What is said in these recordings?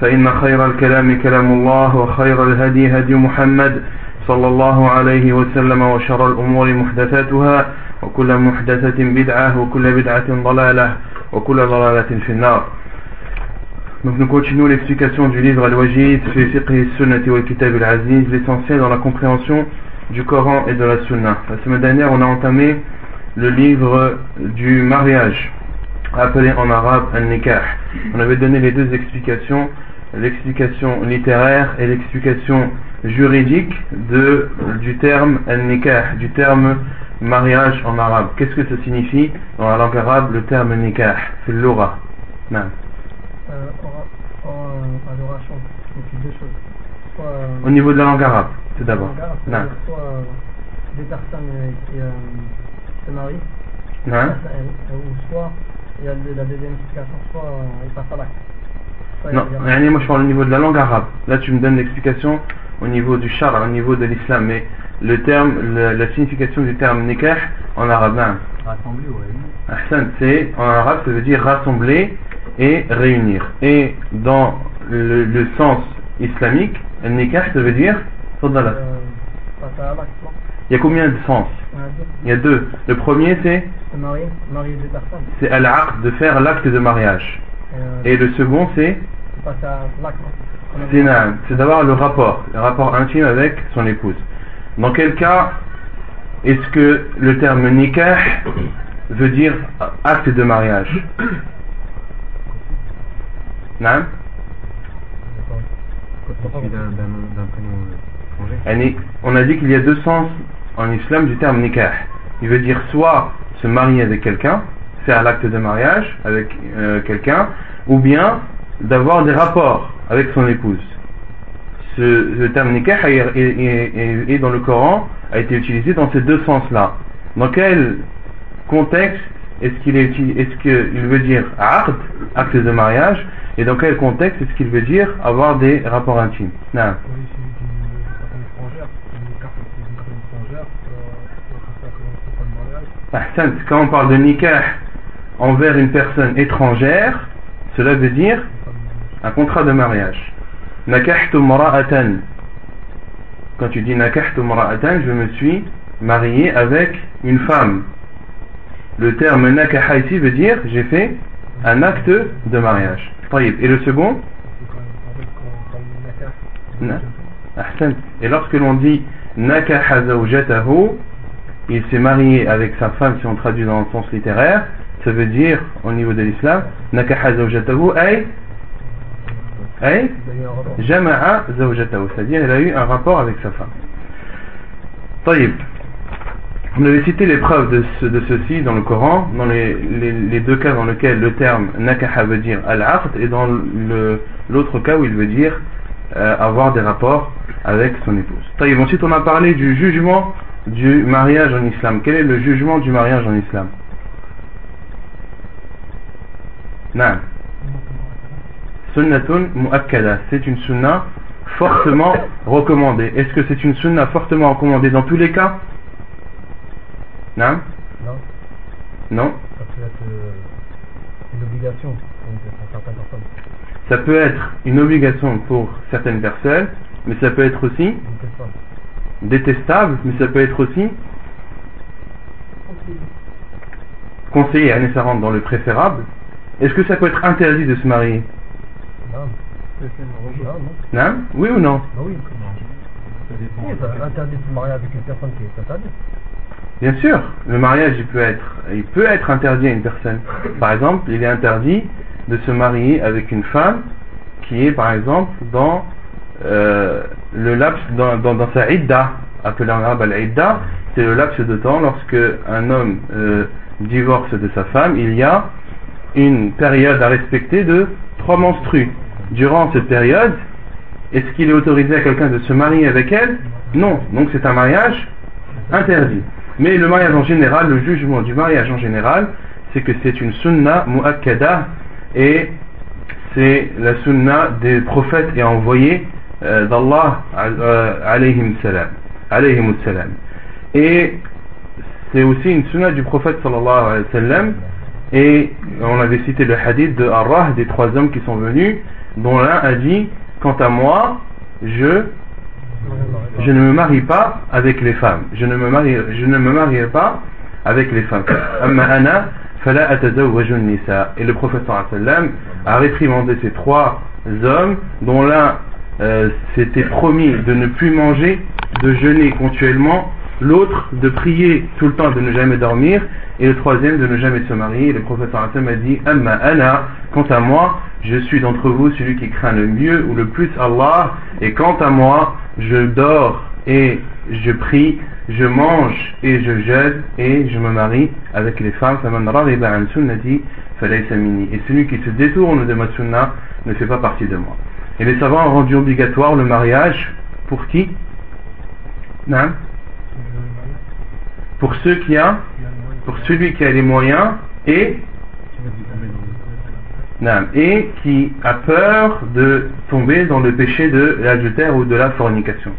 فإن خير الكلام كلام الله وخير الهدي هدي محمد صلى الله عليه وسلم وشر الأمور محدثاتها وكل محدثة بدعة وكل بدعة ضلالة وكل ضلالة في النار Donc nous continuons l'explication du livre Al-Wajid, fi fiqh sunnati wal kitab al-aziz, l'essentiel dans la compréhension du Coran et de la Sunna. La semaine dernière, on a entamé le livre du mariage, appelé en arabe Al-Nikah. On avait donné les deux explications, l'explication littéraire et l'explication juridique de, du terme Al-Nikah, du terme mariage en arabe. Qu'est-ce que ça signifie dans la langue arabe le terme Nikah, c'est l'aura. Non. euh, deux choses. Soit, euh, Au niveau de la langue arabe, tout d'abord. Non. soit euh, des personnes qui se marient, Non. ou soit il y a la deuxième explication, soit ils passent à l'acte. Non, yani, moi je parle au niveau de la langue arabe. Là tu me donnes l'explication au niveau du char, au niveau de l'islam, mais le terme, le- la signification du terme nikah en arabe, non. Rassemblés ou réunis Ahsan, c'est en arabe ça veut dire rassembler et réunir. Et dans le, le sens islamique, nikah ça veut dire euh, Il y a combien de sens? Il y a deux. Le premier c'est c'est al-aqd, de faire l'acte de mariage. Euh, Et le second c'est non C'est d'avoir le rapport, le rapport intime avec son épouse. Dans quel cas est-ce que le terme nikah veut dire acte de mariage étranger Yani, On a dit qu'il y a deux sens en islam du terme nikah. Il veut dire soit se marier avec quelqu'un, faire l'acte de mariage avec euh, quelqu'un, ou bien d'avoir des rapports avec son épouse. Ce, le terme nikah est, est- est- est dans le Coran a été utilisé dans ces deux sens-là. Dans quel contexte est-ce qu'il est, est-ce qu'il veut dire acte de mariage, et dans quel contexte est-ce qu'il veut dire avoir des rapports intimes? Étrangère, euh. Ahsan, quand on parle de nikah envers une personne étrangère, cela veut dire un contrat de mariage. Nakahtu mara'atan. Quand tu dis nakahtu mara'atan, je me suis marié avec une femme. Le terme nakaha ici veut dire j'ai fait un acte de mariage. Et le second? Et lorsque l'on dit nakaha zawjatahu, il s'est marié avec sa femme, si on traduit dans le sens littéraire, ça veut dire, au niveau de l'islam, nakaha zawjatahu ay, ay, il y a eu un rapport. Jama'a zawjatahu, c'est-à-dire il a eu un rapport avec sa femme. Taïb. On avait cité les preuves de, de ceci dans le Coran, dans les, les- deux cas dans lesquels le terme nakaha veut dire al-aqd et dans l'autre cas où il veut dire euh, avoir des rapports avec son épouse. Taïb. Ensuite, on a parlé du jugement du mariage en islam. Quel est le jugement du mariage en islam? Naam. Sunnatun muakkada. C'est une sunna fortement recommandée. Est-ce que c'est une sunna fortement recommandée dans tous les cas? Non Non, Non? Ça peut être euh, une obligation pour certaines personnes. Ça peut être une obligation pour certaines personnes, mais ça peut être aussi détestable, mais ça peut être aussi conseillé. Allez, ça rentre dans le préférable. Est-ce que ça peut être interdit de se marier? Non. Oui ou non Bah oui. Oui, ça interdit de se marier avec une personne qui est interdite. Bien sûr, le mariage il peut être, il peut être interdit à une personne. Par exemple, il est interdit de se marier avec une femme qui est par exemple dans euh, le laps dans, dans, dans sa idda, appelé en arabe al-idda, c'est le laps de temps lorsque un homme euh, divorce de sa femme, il y a une période à respecter de trois menstrues. Durant cette période, est-ce qu'il est autorisé à quelqu'un de se marier avec elle? Non, donc c'est un mariage interdit. Mais le mariage en général, le jugement du mariage en général, c'est que c'est une sunna mu'akkada et c'est la sunna des prophètes et envoyés euh, d'Allah euh, alayhim salam. Alayhim salam. Et c'est aussi une sunna du prophète sallallahu alayhi wa sallam et on avait cité le hadith de Arrah des trois hommes qui sont venus dont l'un a dit quant à moi je je ne me marie pas avec les femmes. Je ne me marie, je ne me marierai pas avec les femmes. Et le prophète a réprimandé ces trois hommes dont l'un euh, s'était promis de ne plus manger, de jeûner continuellement, l'autre de prier tout le temps, de ne jamais dormir, et le troisième de ne jamais se marier. Et le prophète a dit Amma ana, quant à moi, je suis d'entre vous celui qui craint le mieux ou le plus Allah, et quant à moi, je dors et je prie, je mange et je jeûne et je me marie avec les femmes. Et celui qui se détourne de ma sunna ne fait pas partie de moi. Et les savants ont rendu obligatoire le mariage. Pour qui? Non Pour ceux qui a, pour celui qui a les moyens et et qui a peur de tomber dans le péché de l'adultère ou de la fornication.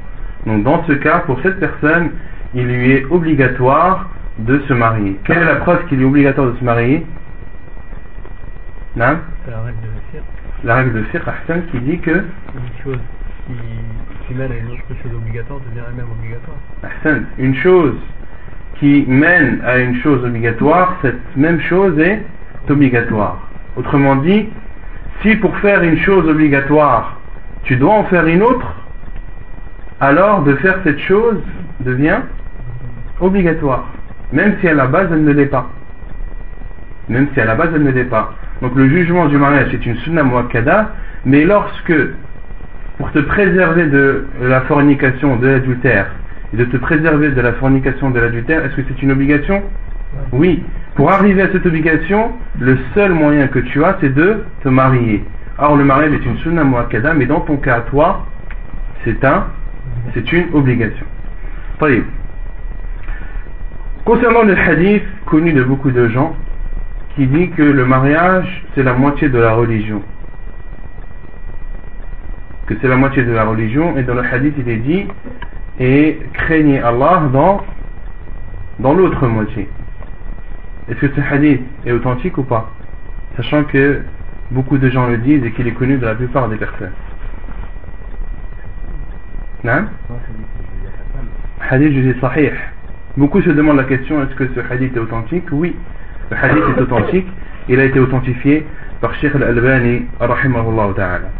Donc dans ce cas, pour cette personne, il lui est obligatoire de se marier. Quelle est la preuve qu'il est obligatoire de se marier? Non La règle de Fiqh. La règle de Fiqh, qui dit que une chose qui, qui, mène à une autre chose obligatoire devient elle-même obligatoire. Hassan, une chose qui mène à une chose obligatoire, cette même chose est obligatoire. Autrement dit, si pour faire une chose obligatoire, tu dois en faire une autre, alors de faire cette chose devient obligatoire, même si à la base elle ne l'est pas. Même si à la base elle ne l'est pas. Donc le jugement du mariage est une sunna muakkada, mais lorsque, pour te préserver de la fornication, de l'adultère, et de te préserver de la fornication, de l'adultère, est-ce que c'est une obligation? Oui. Pour arriver à cette obligation, le seul moyen que tu as, c'est de te marier. Or, le mariage est une sunna muakkada, mais dans ton cas, toi, c'est un, c'est une obligation. Concernant le hadith connu de beaucoup de gens, qui dit que le mariage, c'est la moitié de la religion. Que c'est la moitié de la religion, et dans le hadith, il est dit, et craignez Allah dans, dans l'autre moitié. Est-ce que ce hadith est authentique ou pas Sachant que beaucoup de gens le disent et qu'il est connu de la plupart des personnes. Non Hadith je dis sahih. Beaucoup se demandent la question est-ce que ce hadith est authentique? Oui, le hadith est authentique. Il a été authentifié par Sheikh al-Albani ta'ala.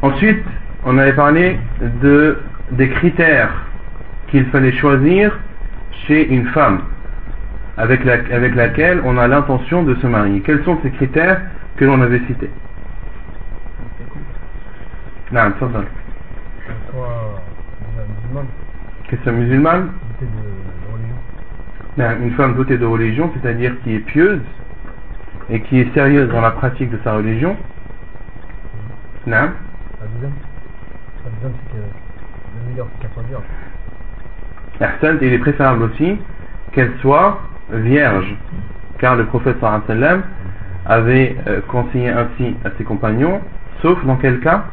Ensuite, on avait parlé de, des critères qu'il fallait choisir chez une femme avec, la, avec laquelle on a l'intention de se marier. Quels sont ces critères que l'on avait cités Non, ça va. Question musulmane Une femme dotée de religion, c'est-à-dire qui est pieuse et qui est sérieuse dans la pratique de sa religion. Non. La deuxième, c'est que le meilleur qu'elle soit il est préférable aussi qu'elle soit vierge, car le prophète sallam avait euh, conseillé ainsi à ses compagnons, sauf dans quel cas?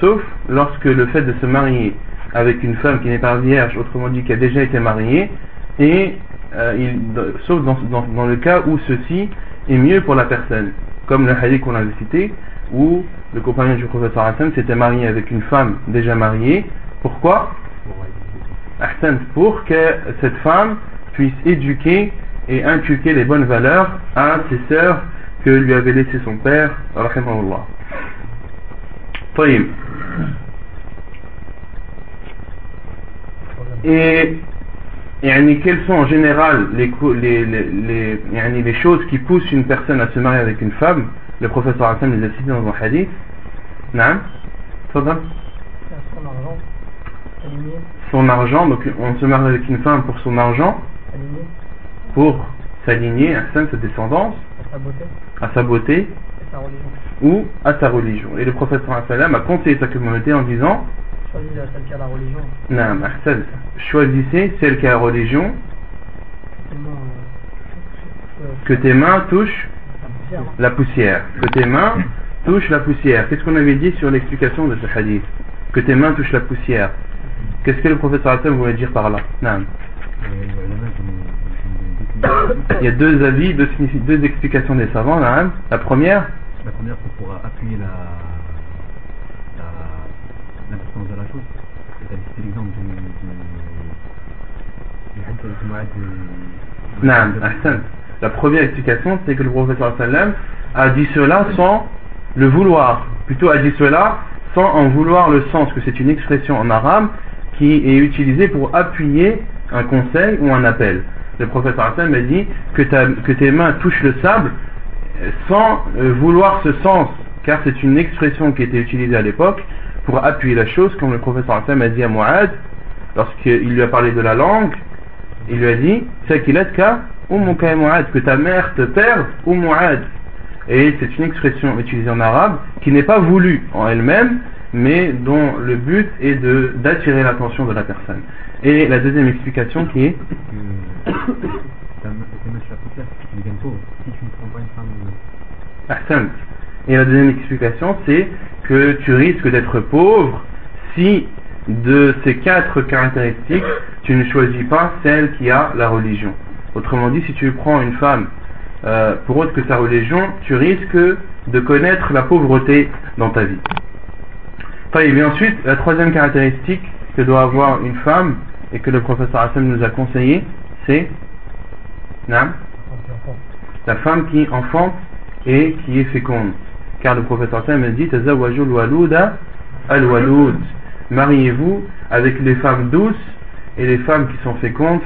Sauf lorsque le fait de se marier avec une femme qui n'est pas vierge, autrement dit qui a déjà été mariée, et euh, sauf dans, le cas où ceci est mieux pour la personne, comme le hadith qu'on avait cité, où le compagnon du prophète s'était marié avec une femme déjà mariée, pourquoi pour que cette femme puisse éduquer et inculquer les bonnes valeurs à ses sœurs que lui avait laissé son père, rahimahullah. Et, et quelles sont en général les, les, les, les, les choses qui poussent une personne à se marier avec une femme? Le professeur Hassan les a cités dans un hadith. Non son argent, donc on se marie avec une femme pour son argent, pour s'aligner à sa descendance, à sa beauté, ou à sa religion. Et le professeur Hassan a conseillé sa communauté en disant Choisis celle qui a la religion. Non, choisissez celle qui a la religion, que tes mains touchent la poussière, la poussière. Que tes mains touchent la poussière. Qu'est-ce qu'on avait dit sur l'explication de ce hadith? Que tes mains touchent la poussière. Qu'est-ce que le professeur Hassan voulait dire par là Non. Il y a deux avis, deux, explications des savants. Naam. La première, La première, c'est pour appuyer la la- l'importance de la chose. C'est-à-dire, c'est l'exemple du du du Naam, Ahsan. La première explication, c'est que le professeur sallam a dit cela sans le vouloir. Plutôt a dit cela sans en vouloir le sens, que c'est une expression en arabe qui est utilisée pour appuyer un conseil ou un appel. Le professeur sallam a dit que, tes mains touchent le sable sans euh, vouloir ce sens, car c'est une expression qui était utilisée à l'époque pour appuyer la chose, comme le professeur sallam a dit à Mu'ad, lorsqu'il lui a parlé de la langue, il lui a dit Sakilatka ou Mu'ad, que ta mère te perde ou Mu'ad. Et c'est une expression utilisée en arabe qui n'est pas voulue en elle-même, mais dont le but est d'attirer l'attention de la personne. Et la deuxième explication qui est. Ahsan. Et la deuxième explication, c'est que tu risques d'être pauvre si de ces quatre caractéristiques, tu ne choisis pas celle qui a la religion. Autrement dit, si tu prends une femme euh, pour autre que sa religion, tu risques de connaître la pauvreté dans ta vie. Ensuite, la troisième caractéristique que doit avoir une femme et que le professeur Hassan nous a conseillé, c'est la femme qui enfante et qui est féconde. Car le professeur Hassan a dit. Mariez-vous avec les femmes douces et les femmes qui sont fécondes.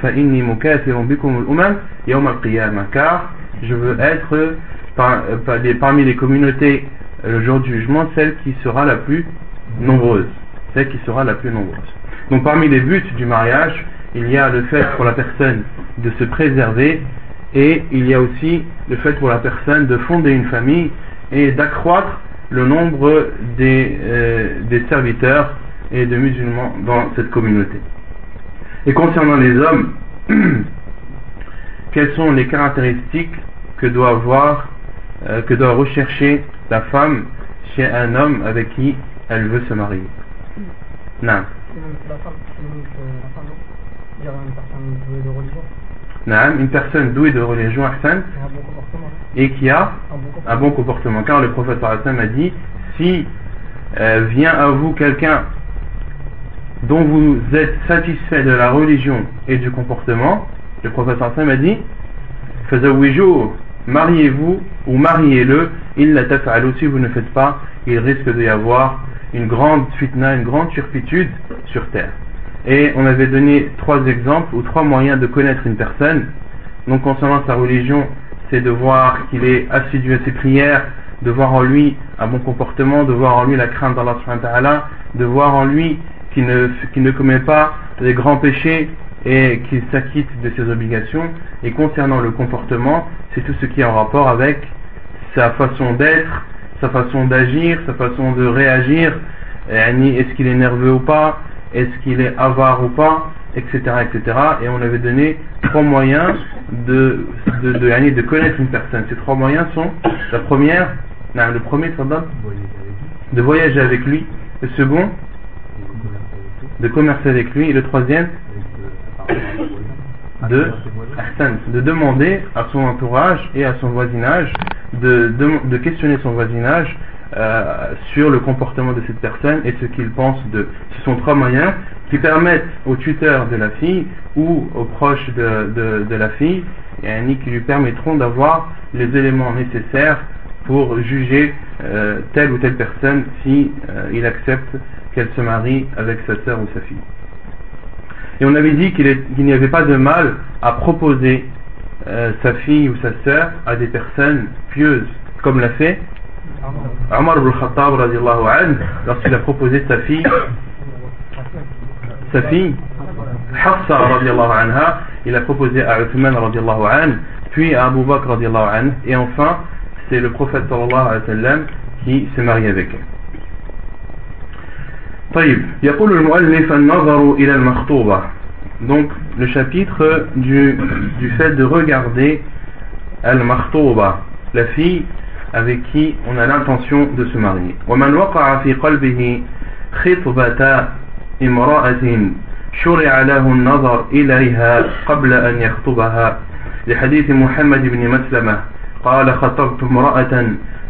Car je veux être euh, parmi les communautés euh, le jour du jugement celle qui sera la plus nombreuse. Celle qui sera la plus nombreuse. Donc parmi les buts du mariage, il y a le fait pour la personne de se préserver et il y a aussi le fait pour la personne de fonder une famille et d'accroître le nombre des, euh, des serviteurs et de musulmans dans cette communauté. Et concernant les hommes, quelles sont les caractéristiques que doit avoir, euh, que doit rechercher la femme chez un homme avec qui elle veut se marier Non. Non une personne douée de religion, Hassan, et qui a Un bon comportement. Car le prophète Hassan a dit si euh, vient à vous quelqu'un dont vous êtes satisfait de la religion et du comportement, le prophète Hassan a dit mariez-vous ou mariez-le, il la si vous ne faites pas, il risque d'y avoir une grande fitna, une grande turpitude sur terre. Et on avait donné trois exemples ou trois moyens de connaître une personne. Donc concernant sa religion, c'est de voir qu'il est assidu à ses prières, de voir en lui un bon comportement, de voir en lui la crainte d'Allah de voir en lui qu'il ne, ne commet pas des grands péchés et qu'il s'acquitte de ses obligations. Et concernant le comportement, c'est tout ce qui est en rapport avec sa façon d'être, sa façon d'agir, sa façon de réagir, yani, est-ce qu'il est nerveux ou pas, est-ce qu'il est avare ou pas, etc., etc. Et on avait donné trois moyens de, de, de, de connaître une personne. Ces trois moyens sont, la première, non, le premier, de voyager avec lui, le second, de commercer avec lui, et le troisième, de, demander à son entourage et à son voisinage de, de, de questionner son voisinage euh, sur le comportement de cette personne et ce qu'il pense de. Ce sont trois moyens qui permettent au tuteur de la fille ou aux proches de la fille et qui lui permettront d'avoir les éléments nécessaires pour juger euh, telle ou telle personne si euh, il accepte qu'elle se marie avec sa sœur ou sa fille. Et on avait dit qu'il n'y avait pas de mal à proposer euh, sa fille ou sa sœur à des personnes pieuses, comme l'a fait Omar ibn Khattab lorsqu'il a proposé sa fille, sa fille, Hafsa anha, il a proposé à Uthman anhu, puis à Abu Bakr anhu, et enfin c'est le prophète sallallahu alayhi wa sallam qui s'est marié avec elle. طيب يقول المؤلف النظر إلى المخطوبة. Donc le chapitre du, du fait de regarder al-makhtuba la fille avec qui on a l'intention de se marier. ومن وقع في قلبه خطبة امرأة شرع له النظر إليها قبل أن يخطبها. لحديث محمد بن مسلمة قال خطبت امرأة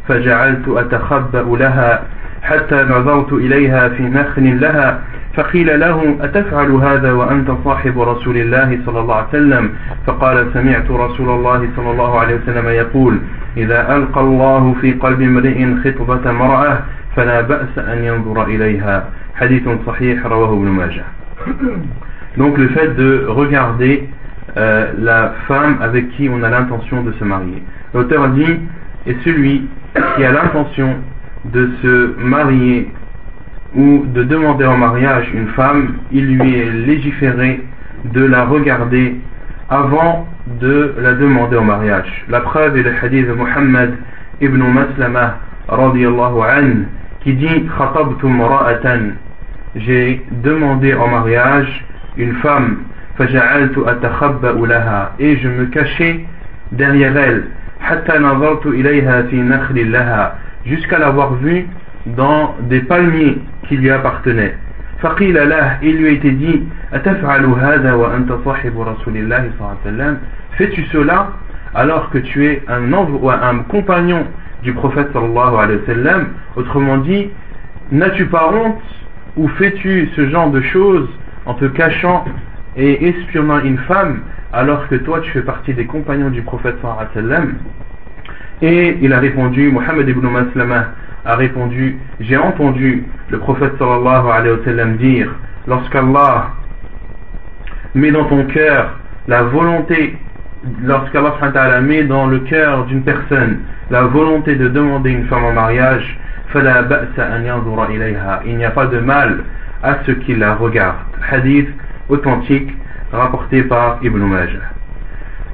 فجعلت أتخبأ لها حتى نظرت إليها في نخل لها فقيل له أتفعل هذا وأنت صاحب رسول الله صلى الله عليه وسلم؟ فقال سمعت رسول الله صلى الله عليه وسلم يقول إذا ألقى الله في قلب امرئ خطبة مرأة فلا بأس أن ينظر إليها. حديث صحيح رواه ابن ماجه. Donc le fait de regarder euh, la femme avec qui on a l'intention de se marier. L'auteur dit, et celui qui a l'intention de se marier ou de demander en mariage une femme, il lui est légiféré de la regarder avant de la demander en mariage. La preuve est le hadith de Muhammad ibn Maslama an, qui dit J'ai demandé en mariage une femme et je me cachais derrière elle jusqu'à l'avoir vue dans des palmiers qui lui appartenaient. il lui a été dit Fais-tu cela alors que tu es un, un compagnon du prophète sallallahu alayhi wa sallam? Autrement dit, n'as-tu pas honte ou fais-tu ce genre de choses en te cachant et espionnant une femme alors que toi tu fais partie des compagnons du prophète sallallahu Et il a répondu, Mohammed ibn Maslama a répondu J'ai entendu le prophète sallallahu alayhi wa sallam dire Lorsqu'Allah met dans ton cœur la volonté, lorsqu'Allah met dans le cœur d'une personne la volonté de demander une femme en mariage, il n'y a pas de mal à ce qu'il la regarde. Hadith authentique rapporté par Ibn Majah.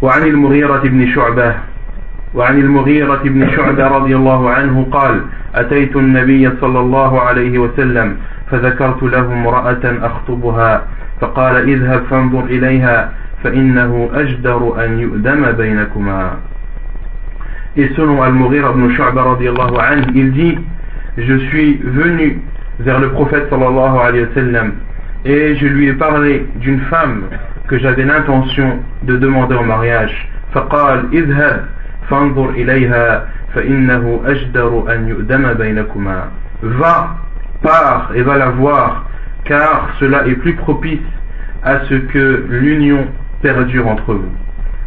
وعن المغيرة بن شعبة وعن المغيرة بن شعبة رضي الله عنه قال أتيت النبي صلى الله عليه وسلم فذكرت له امرأة أخطبها فقال اذهب فانظر إليها فإنه أجدر أن يؤدم بينكما Et selon Al-Mughir ibn Shu'ba radiallahu anhu, il dit Je suis venu vers le prophète sallallahu alayhi wa sallam et je lui ai parlé d'une femme que j'avais l'intention de demander en mariage. فقال اذهب فانظر إليها فإنه أجدر أن يؤدم بينكما va pars et va la voir car cela est plus propice à ce que l'union perdure entre vous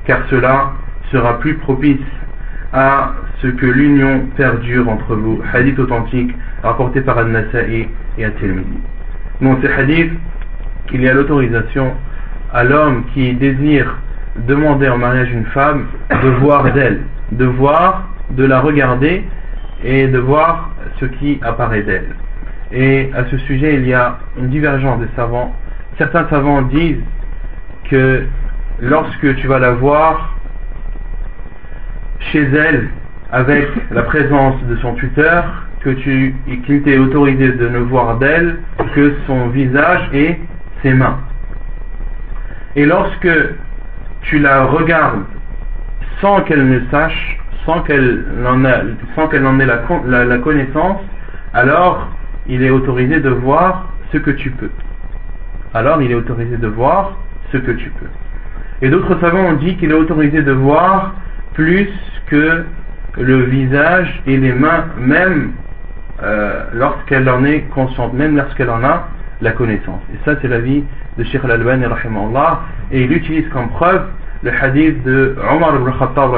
car cela sera plus propice à ce que l'union perdure entre vous hadith authentique rapporté par Al-Nasa'i et At-Tirmidhi dans ce hadith il y a l'autorisation à l'homme qui désire demander en mariage une femme de voir d'elle de voir de la regarder et de voir ce qui apparaît d'elle. Et à ce sujet, il y a une divergence des savants. Certains savants disent que lorsque tu vas la voir chez elle, avec la présence de son tuteur, que tu, qu'il t'est autorisé de ne voir d'elle que son visage et ses mains. Et lorsque tu la regardes sans qu'elle ne sache, sans qu'elle en, ait la, la, connaissance, alors il est autorisé de voir ce que tu peux. Alors il est autorisé de voir ce que tu peux. Et d'autres savants ont dit qu'il est autorisé de voir plus que le visage et les mains, même euh, lorsqu'elle en est consciente, même lorsqu'elle en a la connaissance. Et ça, c'est l'avis de Sheikh Al-Albani, et il utilise comme preuve le hadith de Omar ibn Khattab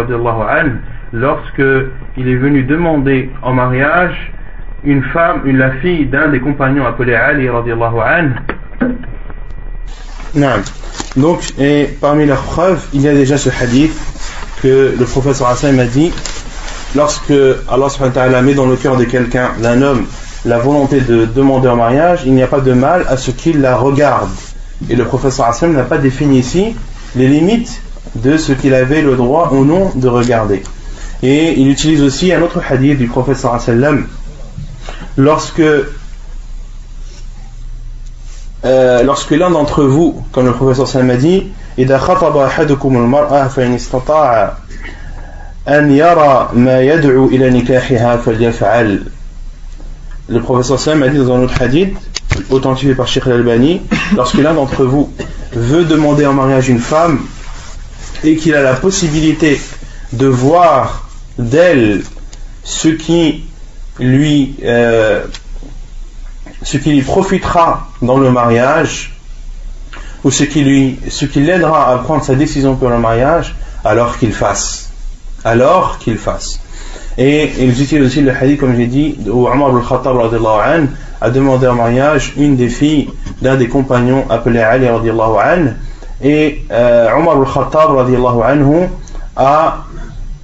lorsque il est venu demander en mariage une femme, une la fille d'un des compagnons appelé Ali radiallahu anhu. Donc, et parmi leurs preuves, il y a déjà ce hadith que le professeur Hassan m'a dit lorsque Allah met dans le cœur de quelqu'un, d'un homme, la volonté de demander en mariage, il n'y a pas de mal à ce qu'il la regarde. Et le professeur Hassan n'a pas défini ici les limites de ce qu'il avait le droit ou non de regarder. Et il utilise aussi un autre hadith du professeur Hassan lorsque euh, lorsque l'un d'entre vous, comme le professeur Sallam a dit, إذا خطب أحدكم المرأة فإن استطاع أن يرى ما يدعو إلى نكاحها فليفعل. le professeur Sallam a dit dans un autre hadith, authentifié par Sheikh Al-Albani, lorsque l'un d'entre vous veut demander en mariage une femme et qu'il a la possibilité de voir d'elle ce qui lui euh, profitera dans le mariage ou ce qui ce qui l'aidera à prendre sa décision pour le mariage alors qu'il fasse. Alors qu'il fasse et ils utilisent aussi le hadith comme j'ai dit où Omar al-Khattab a demandé en mariage une des filles d'un des compagnons appelé Ali an et euh, Omar al-Khattab a,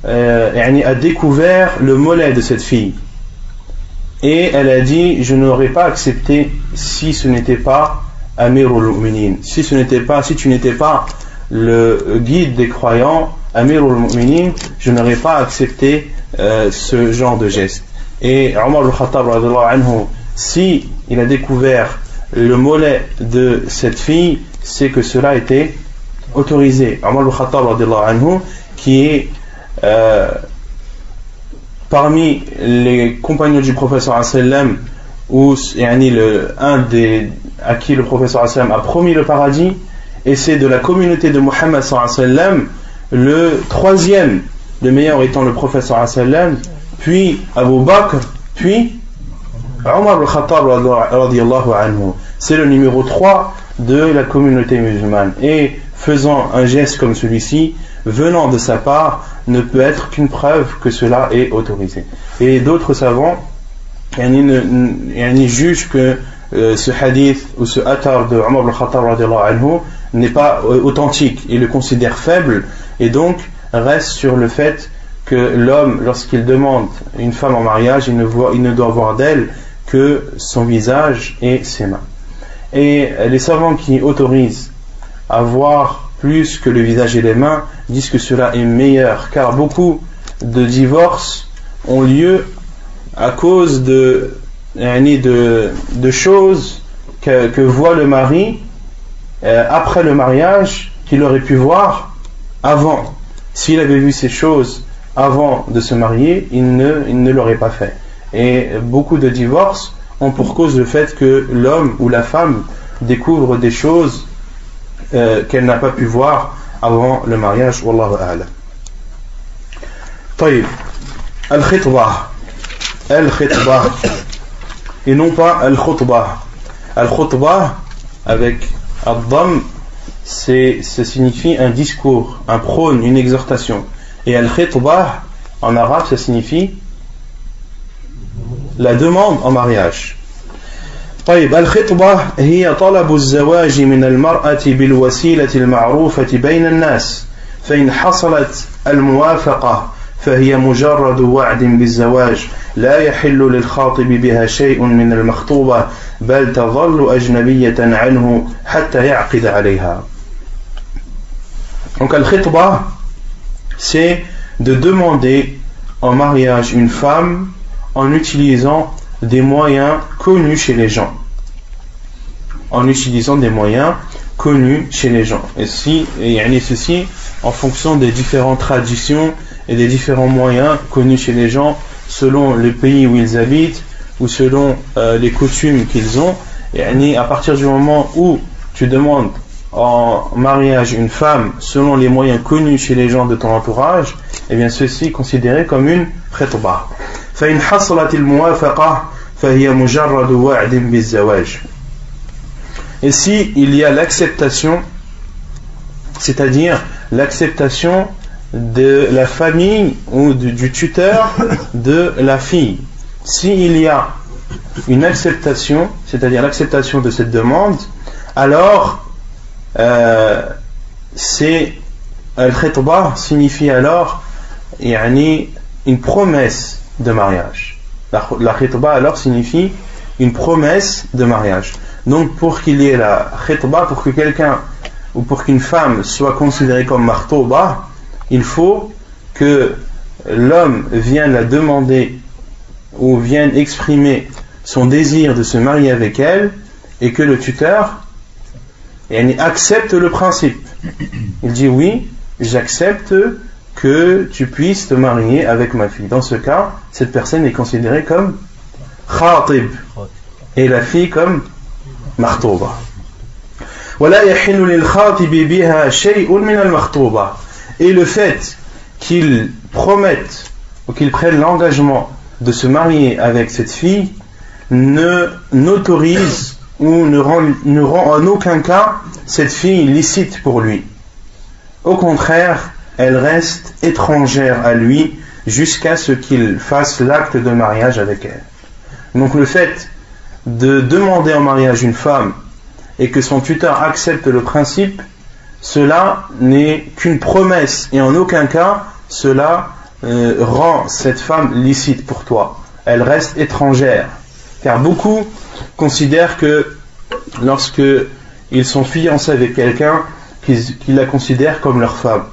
euh, a découvert le mollet de cette fille. Et elle a dit je n'aurais pas accepté si ce n'était pas Amirul Mu'minin si ce n'était pas si tu n'étais pas le guide des croyants Amirul Mu'minin je n'aurais pas accepté euh, ce genre de geste. Et Omar al-Khattab si il a découvert le mollet de cette fille c'est que cela était autorisé. Omar al-Khattab qui est euh, parmi les compagnons du professeur sallam ou un des à qui le professeur sallam a promis le paradis et c'est de la communauté de Muhammad sallam le troisième le meilleur étant le professeur sallam puis Abu Bakr puis Omar al-Khattab c'est le numéro 3 de la communauté musulmane. Et faisant un geste comme celui-ci venant de sa part ne peut être qu'une preuve que cela est autorisé. Et d'autres savants yani, jugent que euh, ce hadith ou ce atar de Umar al-Khattab n'est pas euh, authentique. Et le considère faible et donc reste sur le fait que l'homme, lorsqu'il demande une femme en mariage, il ne, doit voir d'elle que son visage et ses mains. Et les savants qui autorisent à voir plus que le visage et les mains, disent que cela est meilleur, car beaucoup de divorces ont lieu à cause de, de, de choses que, voit le mari euh, après le mariage qu'il aurait pu voir avant. S'il avait vu ces choses avant de se marier, il ne, il ne l'aurait pas fait. Et beaucoup de divorces ont pour cause le fait que l'homme ou la femme découvre des choses euh, qu'elle n'a pas pu voir avant le mariage wallahu a'lam طيب الخطبة الخطبة et non pas al-khutbah al-khutbah avec al-dam c'est ça signifie un discours un prône une exhortation et al-khitbah en arabe ça signifie la demande en mariage طيب الخطبة هي طلب الزواج من المرأة بالوسيلة المعروفة بين الناس فإن حصلت الموافقة فهي مجرد وعد بالزواج لا يحل للخاطب بها شيء من المخطوبة بل تظل أجنبية عنه حتى يعقد عليها donc al-khitba, c'est de demander en mariage une femme en utilisant des moyens connus chez les gens. En utilisant des moyens connus chez les gens. Et si, et ceci en fonction des différentes traditions et des différents moyens connus chez les gens selon le pays où ils habitent ou selon euh, les coutumes qu'ils ont. Et à partir du moment où tu demandes en mariage une femme selon les moyens connus chez les gens de ton entourage, et eh bien ceci est considéré comme une khitba. فإن حصلت الموافقة فهي مجرد وعد بالزواج Et si il y a l'acceptation, c'est-à-dire l'acceptation de la famille ou du, du tuteur de la fille, s'il y a une acceptation, c'est-à-dire l'acceptation de cette demande, alors euh, c'est al-khitba signifie alors yani, une promesse de mariage. La, la alors signifie une promesse de mariage. Donc pour qu'il y ait la khitba, pour que quelqu'un ou pour qu'une femme soit considérée comme martoba, il faut que l'homme vienne la demander ou vienne exprimer son désir de se marier avec elle et que le tuteur accepte le principe. Il dit oui, j'accepte que tu puisses te marier avec ma fille. Dans ce cas, cette personne est considérée comme khatib et la fille comme martoba. Et le fait qu'il promette ou qu'il prenne l'engagement de se marier avec cette fille ne n'autorise ou ne rend, ne rend en aucun cas cette fille licite pour lui. Au contraire, elle reste étrangère à lui jusqu'à ce qu'il fasse l'acte de mariage avec elle. Donc le fait de demander en mariage une femme et que son tuteur accepte le principe, cela n'est qu'une promesse et en aucun cas cela euh, rend cette femme licite pour toi. Elle reste étrangère. Car beaucoup considèrent que lorsque ils sont fiancés avec quelqu'un, qu'ils la considèrent comme leur femme,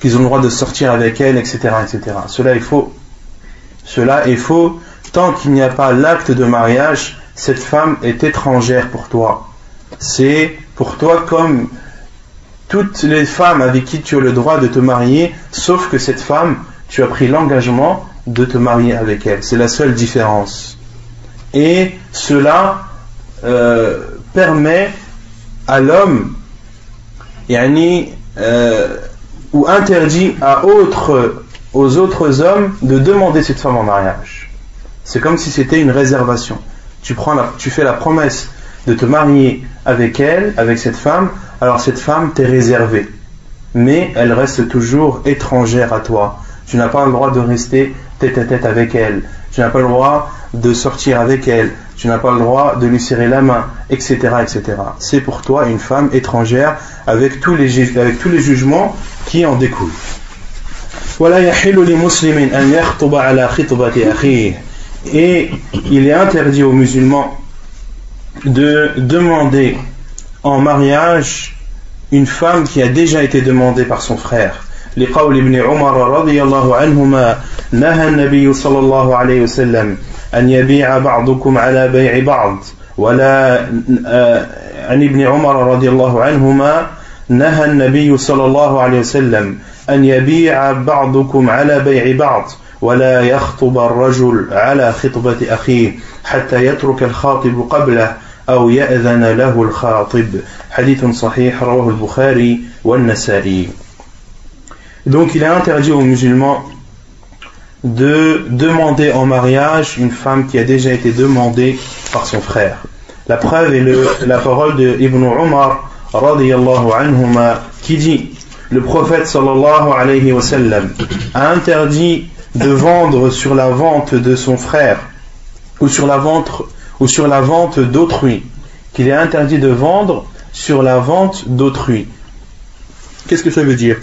qu'ils ont le droit de sortir avec elle, etc., etc. Cela est faux. Cela est faux. Tant qu'il n'y a pas l'acte de mariage, cette femme est étrangère pour toi. C'est pour toi comme toutes les femmes avec qui tu as le droit de te marier, sauf que cette femme, tu as pris l'engagement de te marier avec elle. C'est la seule différence. Et cela euh, permet à l'homme, euh, ou interdit à aux autres hommes de demander cette femme en mariage. C'est comme si c'était une réservation. Tu, prends tu fais la promesse de te marier avec elle, avec cette femme, alors cette femme t'est réservée. Mais elle reste toujours étrangère à toi. Tu n'as pas le droit de rester tête à tête avec elle Tu n'as pas le droit de sortir avec elle. Tu n'as pas le droit de lui serrer la main, etc. etc. C'est pour toi une femme étrangère avec tous les, avec tous les jugements qui en découlent. Et il est interdit aux musulmans de demander en mariage une femme qui a déjà été demandée par son frère. لقول ابن عمر رضي الله عنهما نهى النبي صلى الله عليه وسلم أن يبيع بعضكم على بيع بعض. ولا عن ابن عمر رضي الله عنهما نهى النبي صلى الله عليه وسلم أن يبيع بعضكم على بيع بعض. ولا يخطب الرجل على خطبة أخيه حتى يترك الخاطب قبله أو يأذن له الخاطب. حديث صحيح رواه البخاري والنسائي. Donc il est interdit aux musulmans de demander en mariage une femme qui a déjà été demandée par son frère. La preuve est la parole de Ibn Umar anhuma qui dit le prophète sallallahu alayhi wa a interdit de vendre sur la vente de son frère ou ou sur la vente d'autrui qu'il est interdit de vendre sur la vente d'autrui. Qu'est-ce que ça veut dire?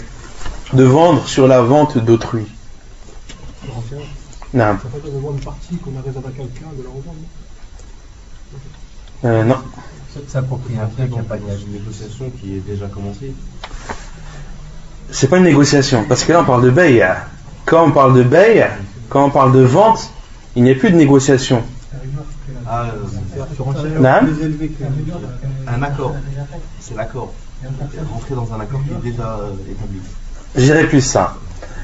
De vendre sur la vente d'autrui non. une partie qu'on a réservée à quelqu'un de la revendre euh, non c'est un propriétaire qui a pas une négociation qui est déjà commencée c'est pas une négociation parce que là on parle de bail quand on parle de bail, quand on parle de vente, il n'y a plus de négociation. Ah, euh, un accord. C'est l'accord. Rentrer dans un accord qui est déjà euh, établi. J'irai plus ça.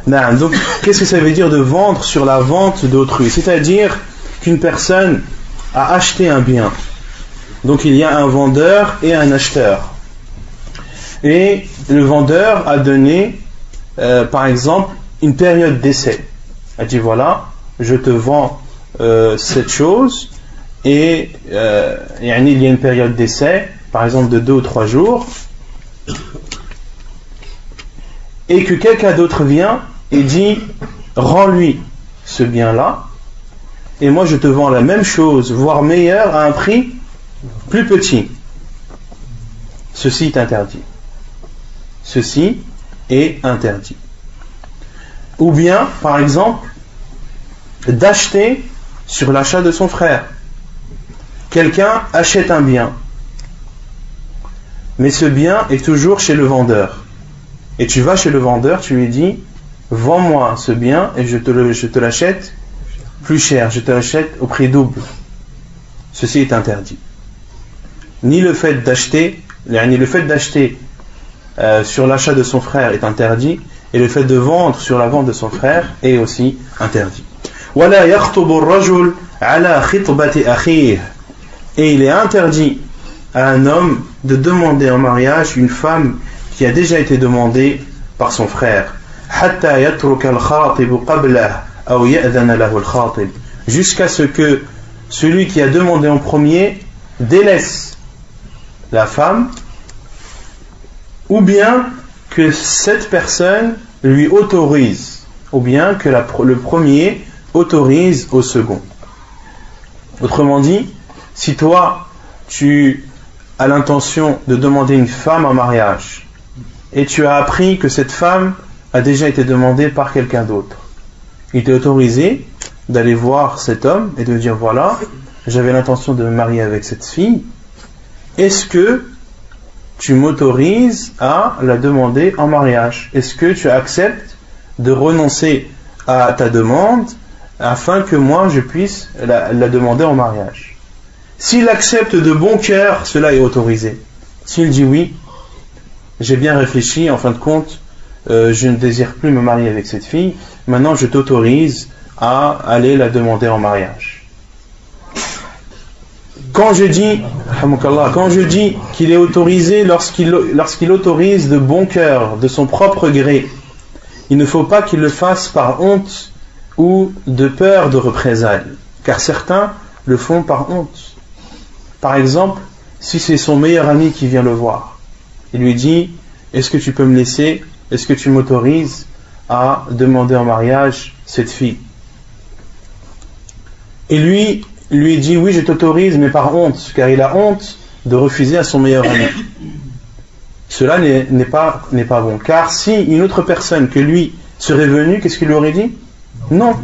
Donc, qu'est-ce que ça veut dire de vendre sur la vente d'autrui? C'est-à-dire qu'une personne a acheté un bien. Donc, il y a un vendeur et un acheteur. Et le vendeur a donné, euh, par exemple, une période d'essai. Elle dit voilà, je te vends euh, cette chose et euh, il y a une période d'essai, par exemple de deux ou trois jours, et que quelqu'un d'autre vient et dit rends-lui ce bien-là, et moi je te vends la même chose, voire meilleure, à un prix plus petit. ceci est interdit. Ceci est interdit. Ou bien, par exemple, d'acheter sur l'achat de son frère. Quelqu'un achète un bien, mais ce bien est toujours chez le vendeur. Et tu vas chez le vendeur, tu lui dis, vends-moi ce bien et je te l'achète plus cher, je te l'achète au prix double. Ceci est interdit. Ni le fait d'acheter, ni le fait d'acheter euh, sur l'achat de son frère est interdit, et le fait de vendre sur la vente de son frère est aussi interdit. Et il est interdit à un homme de demander en mariage une femme qui a déjà été demandée par son frère. Jusqu'à ce que celui qui a demandé en premier délaisse la femme, ou bien que cette personne lui autorise, ou bien que le premier autorise au second. Autrement dit, si toi, tu as l'intention de demander une femme en mariage, et tu as appris que cette femme a déjà été demandée par quelqu'un d'autre, il t'est autorisé d'aller voir cet homme et de dire voilà, j'avais l'intention de me marier avec cette fille, est-ce que tu m'autorises à la demander en mariage? Est-ce que tu acceptes de renoncer à ta demande afin que moi je puisse la, demander en mariage? S'il accepte de bon cœur, cela est autorisé. S'il dit oui, j'ai bien réfléchi, en fin de compte, euh, je ne désire plus me marier avec cette fille, maintenant je t'autorise à aller la demander en mariage. Quand je dis, quand je dis qu'il est autorisé lorsqu'il autorise de bon cœur, de son propre gré, il ne faut pas qu'il le fasse par honte ou de peur de représailles, car certains le font par honte. Par exemple, si c'est son meilleur ami qui vient le voir, il lui dit Est-ce que tu peux me laisser Est-ce que tu m'autorises à demander en mariage cette fille? Et lui, lui dit oui, je t'autorise, mais par honte, car il a honte de refuser à son meilleur ami. Cela n'est pas, pas bon. Car si une autre personne que lui serait venue, qu'est-ce qu'il lui aurait dit? Non.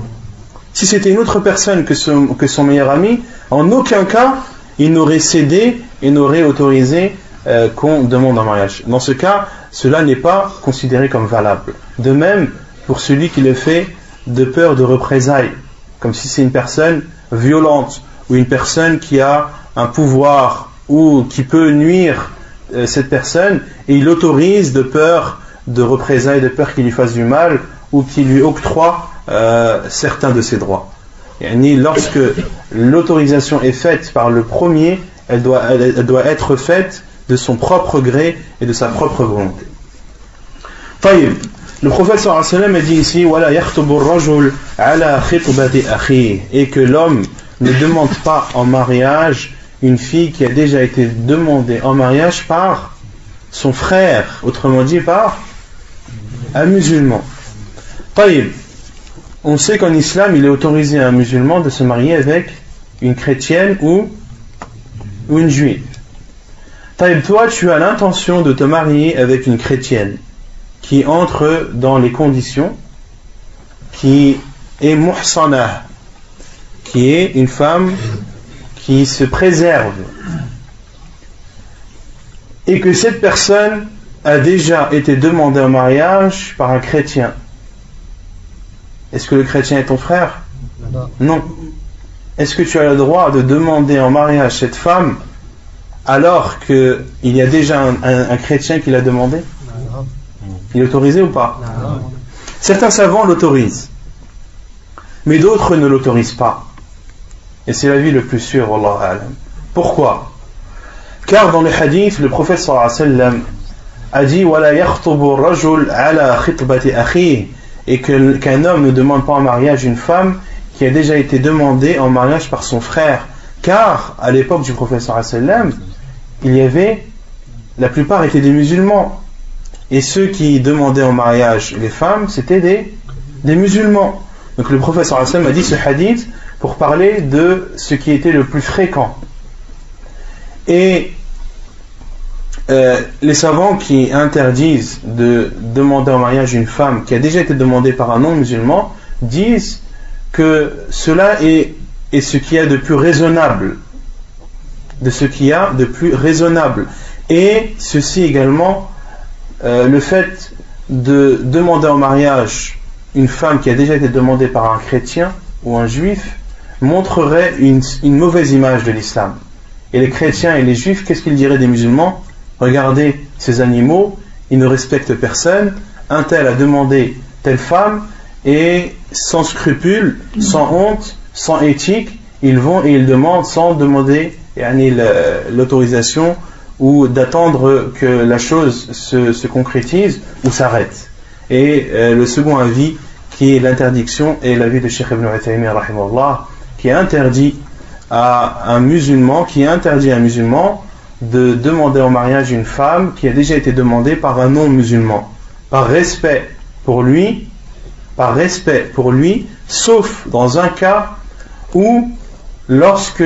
Si c'était une autre personne que son, que son meilleur ami, en aucun cas il n'aurait cédé et n'aurait autorisé euh, qu'on demande un mariage. Dans ce cas, cela n'est pas considéré comme valable. De même, pour celui qui le fait de peur de représailles, comme si c'est une personne violente ou une personne qui a un pouvoir ou qui peut nuire euh, cette personne et il autorise de peur de représailles, de peur qu'il lui fasse du mal ou qu'il lui octroie euh, certains de ses droits. Et lorsque l'autorisation est faite par le premier, elle doit être faite de son propre gré et de sa propre volonté. Le prophète sallam a dit ici et que l'homme ne demande pas en mariage une fille qui a déjà été demandée en mariage par son frère, autrement dit par un musulman. On sait qu'en islam, il est autorisé à un musulman de se marier avec une chrétienne ou une juive. Toi, tu as l'intention de te marier avec une chrétienne qui entre dans les conditions, qui est muhsana, qui est une femme qui se préserve, et que cette personne a déjà été demandée en mariage par un chrétien. Est-ce que le chrétien est ton frère? Non. Est-ce que tu as le droit de demander en mariage cette femme alors qu'il y a déjà un chrétien qui l'a demandé il est autorisé ou pas Certains savants l'autorisent, mais d'autres ne l'autorisent pas. Et c'est la vie le plus sûr, Allah Pourquoi? Car dans les hadiths, le prophète sallam a dit et qu'un homme ne demande pas en mariage une femme qui a déjà été demandée en mariage par son frère. Car à l'époque du prophète sallam, il y avait, la plupart étaient des musulmans. Et ceux qui demandaient en mariage les femmes, c'était des, musulmans. Donc le professeur Hassan a dit ce hadith pour parler de ce qui était le plus fréquent. Et euh, les savants qui interdisent de demander en mariage une femme qui a déjà été demandée par un non-musulman disent que cela est, est ce qu'il y a de plus raisonnable, de ce qu'il y a de plus raisonnable. Et ceci également, euh, le fait de demander en mariage une femme qui a déjà été demandée par un chrétien ou un juif montrerait une, une mauvaise image de l'islam. Et les chrétiens et les juifs, qu'est-ce qu'ils diraient des musulmans? Regardez ces animaux, ils ne respectent personne. Un tel a demandé telle femme et sans scrupule, sans honte, sans éthique, ils vont et ils demandent sans demander l'autorisation ou d'attendre que la chose se, concrétise ou s'arrête. Et euh, le second avis, qui est l'interdiction, est l'avis de Sheikh Ibn Uthaymi, qui interdit à un musulman, qui interdit à un musulman de demander en mariage une femme qui a déjà été demandée par un non-musulman, par respect pour lui, par respect pour lui, sauf dans un cas où, lorsque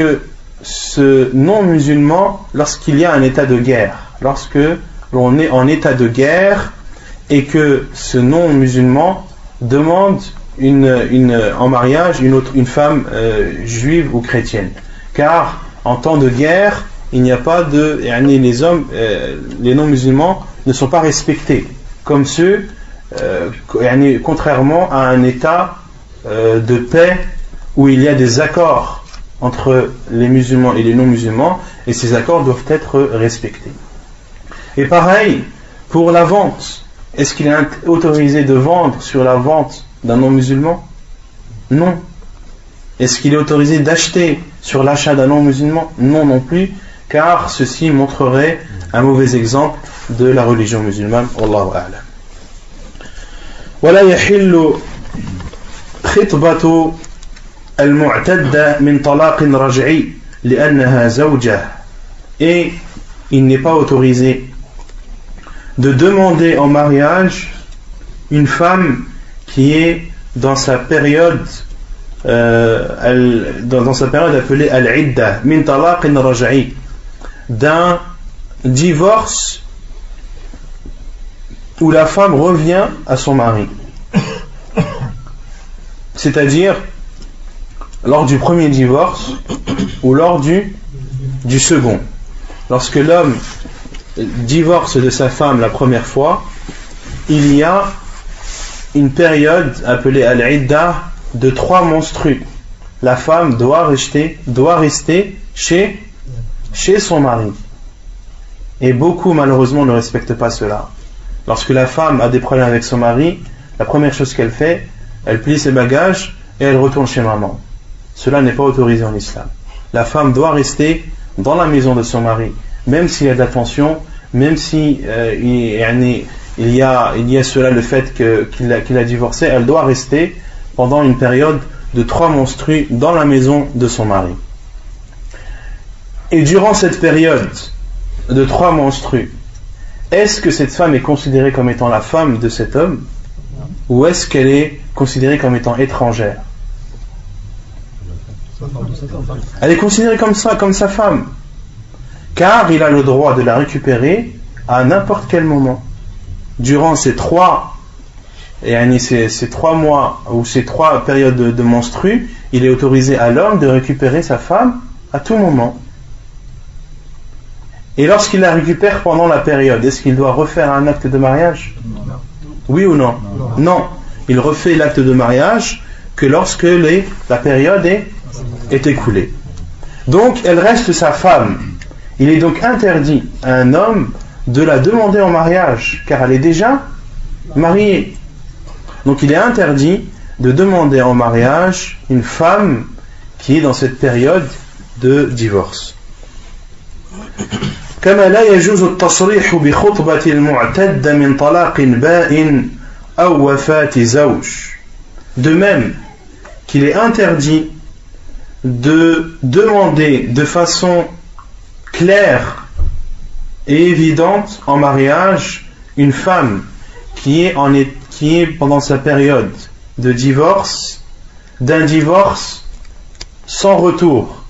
ce non-musulman, lorsqu'il y a un état de guerre, lorsque l'on est en état de guerre et que ce non-musulman demande en mariage une, femme euh, juive ou chrétienne. Car en temps de guerre, il n'y a pas de. Les hommes, euh, les non-musulmans ne sont pas respectés comme ceux, euh, contrairement à un état de paix où il y a des accords entre les musulmans et les non-musulmans et ces accords doivent être respectés. Et pareil, pour la vente, est-ce qu'il est autorisé de vendre sur la vente d'un non-musulman? Non. Est-ce qu'il est autorisé d'acheter sur l'achat d'un non-musulman? Non non plus, car ceci montrerait un mauvais exemple de la religion musulmane. Wallahu a'lam ولا يحل خطبة المعتدة من طلاق رجعي لأنها زوجة et il n'est pas autorisé de demander en mariage une femme qui est dans sa période euh, dans, dans, sa période appelée al-idda min talaqin raj'i d'un divorce où la femme revient à son mari. C'est-à-dire lors du premier divorce ou lors du, du second. Lorsque l'homme divorce de sa femme la première fois, il y a une période appelée al-idda de trois monstrues. La femme doit rester, doit rester chez chez son mari. Et beaucoup malheureusement ne respectent pas cela. Lorsque la femme a des problèmes avec son mari, la première chose qu'elle fait, elle plie ses bagages et elle retourne chez maman. Cela n'est pas autorisé en islam. La femme doit rester dans la maison de son mari, même s'il y a de l'attention, même si euh, y a, cela le fait qu'il a, a divorcé, elle doit rester pendant une période de trois monstrues dans la maison de son mari. Et durant cette période de trois monstrues, est-ce que cette femme est considérée comme étant la femme de cet homme? Ou est-ce qu'elle est considérée comme étant étrangère? Elle est considérée comme ça, comme sa femme, car il a le droit de la récupérer à n'importe quel moment. Durant ces trois, et ces, ces trois mois ou ces trois périodes de, de monstrues, il est autorisé à l'homme de récupérer sa femme à tout moment. Et lorsqu'il la récupère pendant la période, est-ce qu'il doit refaire un acte de mariage? Oui ou non? Non. Il refait l'acte de mariage que lorsque la période est, est écoulée. Donc, elle reste sa femme. Il est donc interdit à un homme de la demander en mariage, car elle est déjà mariée. Donc, il est interdit de demander en mariage une femme qui est dans cette période de divorce. كما لا يجوز التصريح بخطبة المعتد من طلاق بائن أو وفاة زوج De même qu'il est interdit de demander de façon claire et évidente en mariage une femme qui est, en, qui est pendant sa période de divorce, d'un divorce sans retour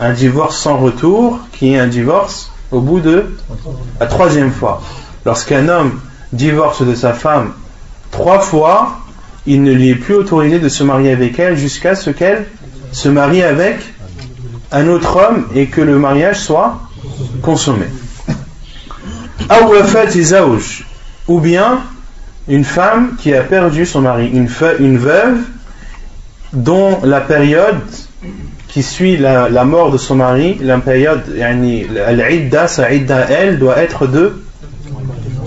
un divorce sans retour, qui est un divorce au bout de la troisième fois. Lorsqu'un homme divorce de sa femme trois fois, il ne lui est plus autorisé de se marier avec elle jusqu'à ce qu'elle se marie avec un autre homme et que le mariage soit consommé. Ou bien une femme qui a perdu son mari, une, veuve dont la période qui suit la, mort de son mari, la période, elle, doit être de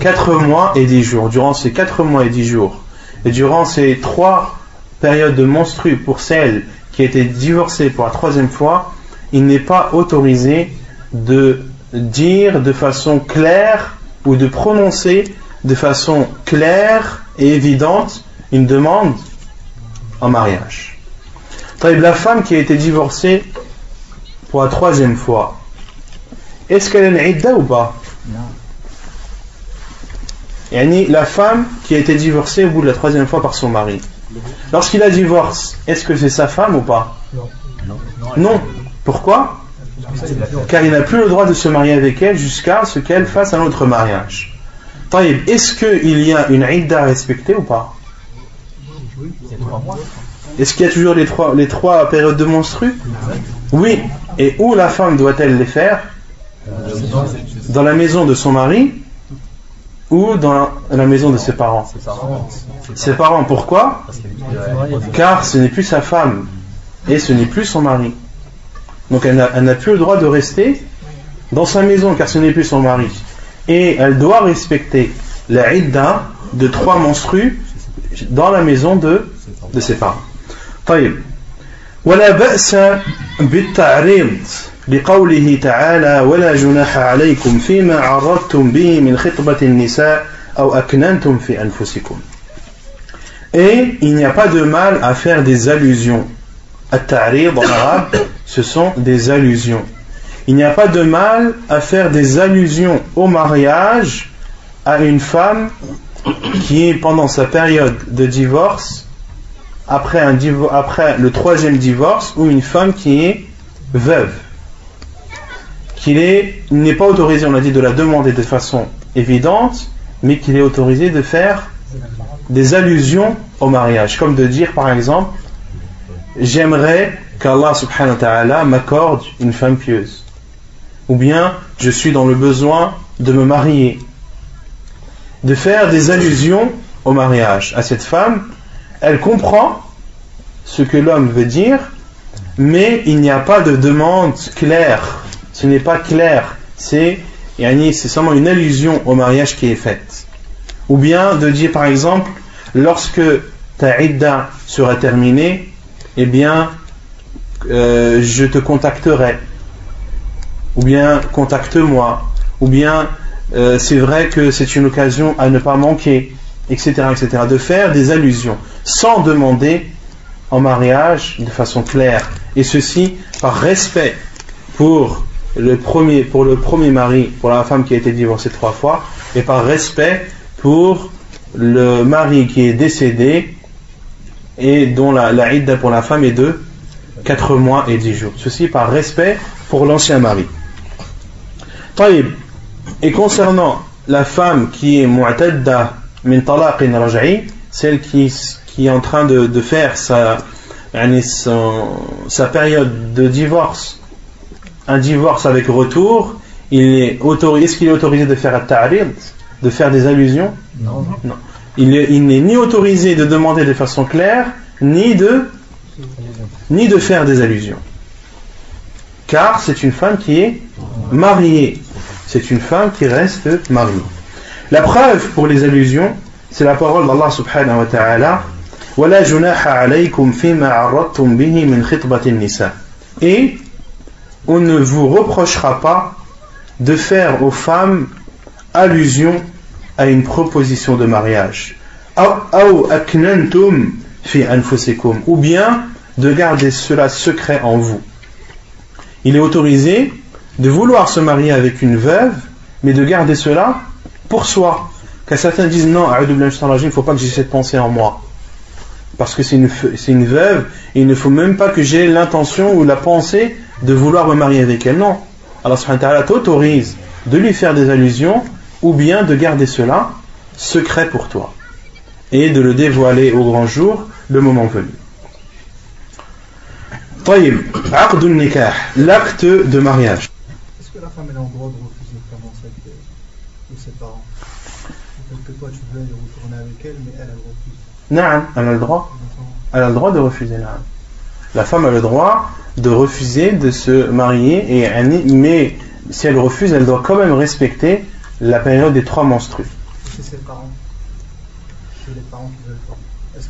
4 mois et 10 jours. Durant ces 4 mois et 10 jours, et durant ces 3 périodes de menstru pour celle qui a été divorcée pour la troisième fois, il n'est pas autorisé de dire de façon claire ou de prononcer de façon claire et évidente une demande en mariage. La femme qui a été divorcée pour la troisième fois, est-ce qu'elle est une ou pas? Non. La femme qui a été divorcée au bout de la troisième fois par son mari. Lorsqu'il a divorce, est-ce que c'est sa femme ou pas Non. Non. Pourquoi Car il n'a plus le droit de se marier avec elle jusqu'à ce qu'elle fasse un autre mariage. Est-ce qu'il y a une idda à respecter ou pas Est-ce qu'il y a toujours les trois, les trois périodes de monstru Oui. Et où la femme doit-elle les faire? Dans la maison de son mari ou dans la maison de ses parents Ses parents, pourquoi Car ce n'est plus sa femme et ce n'est plus son mari. Donc elle n'a plus le droit de rester dans sa maison car ce n'est plus son mari et elle doit respecter la idda de trois menstrues dans la maison de, de ses parents. طيب ولا بأس بالتعريض لقوله تعالى ولا جناح عليكم فيما عرضتم به من خطبة النساء أو أكننتم في أنفسكم Et il n'y a pas de mal à faire des allusions. At-ta'rid en arabe, ce sont des allusions. il n'y a pas de mal à faire des allusions au mariage à une femme qui est pendant sa période de divorce, après, un après le troisième divorce, ou une femme qui est veuve. Qu'il n'est pas autorisé, on a dit, de la demander de façon évidente, mais qu'il est autorisé de faire des allusions au mariage, comme de dire par exemple, j'aimerais qu'Allah subhanahu wa ta'ala m'accorde une femme pieuse ou bien je suis dans le besoin de me marier. De faire des allusions au mariage à cette femme, elle comprend ce que l'homme veut dire, mais il n'y a pas de demande claire. Ce n'est pas clair. C'est c'est seulement une allusion au mariage qui est faite. Ou bien de dire par exemple, lorsque ta idda sera terminée, eh bien, euh, je te contacterai ou bien contacte-moi, ou bien euh, c'est vrai que c'est une occasion à ne pas manquer, etc., etc. De faire des allusions sans demander en mariage de façon claire, et ceci par respect pour le premier, pour le premier mari, pour la femme qui a été divorcée trois fois, et par respect pour le mari qui est décédé et dont la, la pour la femme est de 4 mois et 10 jours. Ceci par respect pour l'ancien mari. Et concernant la femme qui est mu'tadda min talaqin raj'i, celle qui, qui est en train de, de faire sa, sa période de divorce, un divorce avec retour, il est autorisé, est-ce qu'il est autorisé de faire ta'rid, de faire des allusions? Non. non. Il, il n'est ni autorisé de demander de façon claire, ni de, ni de faire des allusions. Car c'est une femme qui est mariée c'est une femme qui reste mariée. La preuve pour les allusions, c'est la parole d'Allah subhanahu wa ta'ala Et on ne vous reprochera pas de faire aux femmes allusion à une proposition de mariage. Ou bien de garder cela secret en vous. Il est autorisé de vouloir se marier avec une veuve, mais de garder cela pour soi. Car certains disent non, il ne faut pas que j'ai cette pensée en moi. Parce que c'est une, veuve, il ne faut même pas que j'ai l'intention ou la pensée de vouloir me marier avec elle. Non. Allah subhanahu wa ta'ala t'autorise de lui faire des allusions ou bien de garder cela secret pour toi et de le dévoiler au grand jour le moment venu. l'acte de mariage. Est-ce que la femme a le droit de refuser vraiment cette, de ses parents? Peut-être que toi tu veux retourner avec elle, mais elle, elle refuse. Non, elle a le droit. Elle a le droit de refuser. La femme a le droit de refuser de se marier, et, mais si elle refuse, elle doit quand même respecter la période des trois menstrues. C'est ses parents. C'est les parents qui veulent pas. Est-ce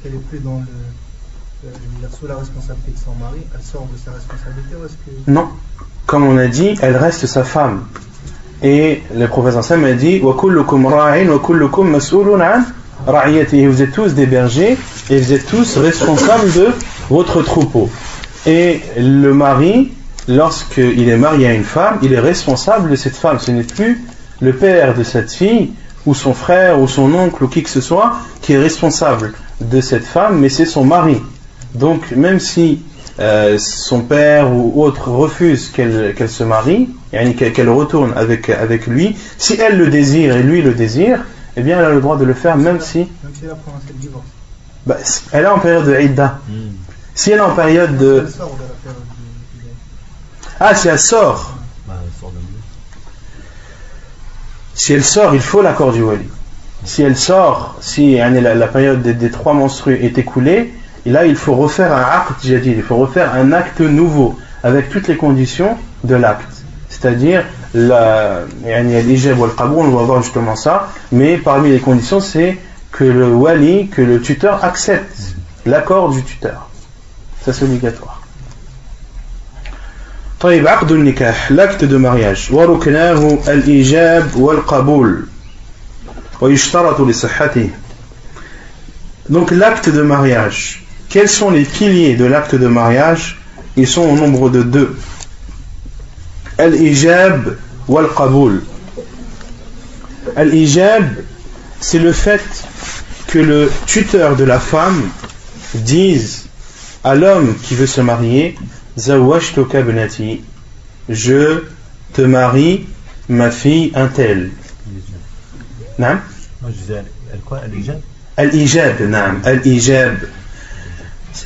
qu'elle est, plus dans le, euh, sous la responsabilité de son mari Elle sort de sa responsabilité ou est-ce que... Non. Comme on a dit, elle reste sa femme. Et le prophète Sam a dit Vous êtes tous des bergers et vous êtes tous responsables de votre troupeau. Et le mari, lorsqu'il est marié à une femme, il est responsable de cette femme. Ce n'est plus le père de cette fille, ou son frère, ou son oncle, ou qui que ce soit, qui est responsable de cette femme, mais c'est son mari. Donc, même si euh, son père ou autre refuse qu'elle se marie, qu'elle retourne avec, avec lui, si elle le désire et lui le désire, eh bien elle a le droit de le faire même si. Même si elle a prononcé le divorce. Bah, elle est en période de Idda. Hmm. Si elle est en période de. Ah, si elle sort. Si elle sort, il faut l'accord du wali. Si elle sort, si la, période des, trois menstrues est écoulée, là il faut refaire un acte il faut refaire un acte nouveau avec toutes les conditions de l'acte. C'est-à-dire, l'ijab ou le on va voir justement ça, mais parmi les conditions, c'est que le wali, que le tuteur accepte l'accord du tuteur. Ça c'est obligatoire. طيب عقد النكاح l'acte de mariage وركناه الإيجاب والقبول ويشترط لصحته donc l'acte de mariage quels sont les piliers de l'acte de mariage ils sont au nombre de deux al-ijab wal-qaboul al-ijab c'est le fait que le tuteur de la femme dise à l'homme qui veut se marier Zawashtuka benati je te marie ma fille un tel. Quoi? Al-ijab Al-ijab.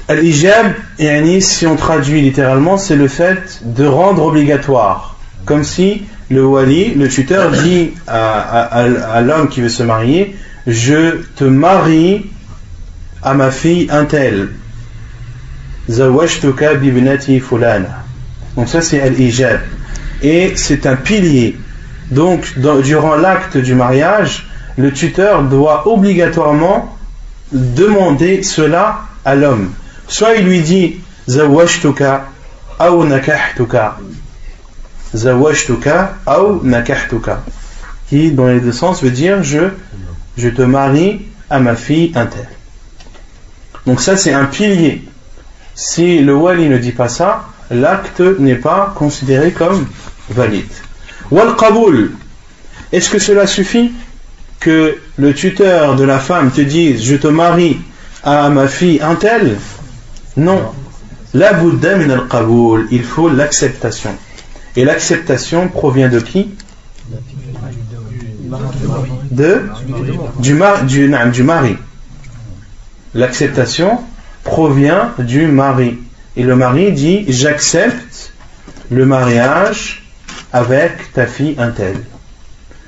Al-ijab si on traduit littéralement c'est le fait de rendre obligatoire. Comme si le wali, le tuteur dit à l'homme qui veut se marier je te marie à ma fille un tel. Fulana. Donc ça c'est al-ijab. Et c'est un pilier. Donc durant l'acte du mariage, le tuteur doit obligatoirement demander cela à l'homme. Soit il lui dit ou nakahtuka. Ou nakahtuka. Qui dans les deux sens veut dire je je te marie à ma fille un. Donc ça c'est un pilier. Si le wali ne dit pas ça, l'acte n'est pas considéré comme valide. Wal qaboul. Est-ce que cela suffit que le tuteur de la femme te dise je te marie à ma fille un tel? Non. La Bouddha min al qaboul. Il faut l'acceptation. Et l'acceptation provient de qui? De, du, du, du mari. L'acceptation provient du mari. Et le mari dit J'accepte le mariage avec ta fille un tel.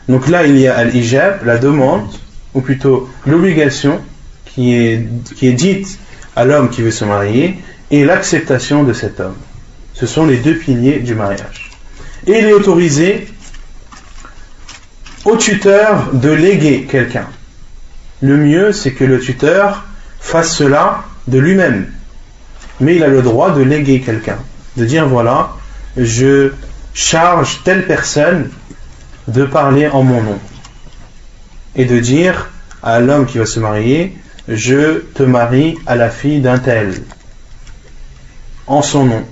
Donc là, il y a al-ijab, la demande, ou plutôt l'obligation qui est, qui est dite à l'homme qui veut se marier, et l'acceptation de cet homme. Ce sont les deux piliers du mariage. Et il est autorisé au tuteur de léguer quelqu'un. Le mieux, c'est que le tuteur fasse cela de lui-même. Mais il a le droit de léguer quelqu'un. De dire, voilà, je charge telle personne de parler en mon nom. Et de dire à l'homme qui va se marier, je te marie à la fille d'un tel. En son nom.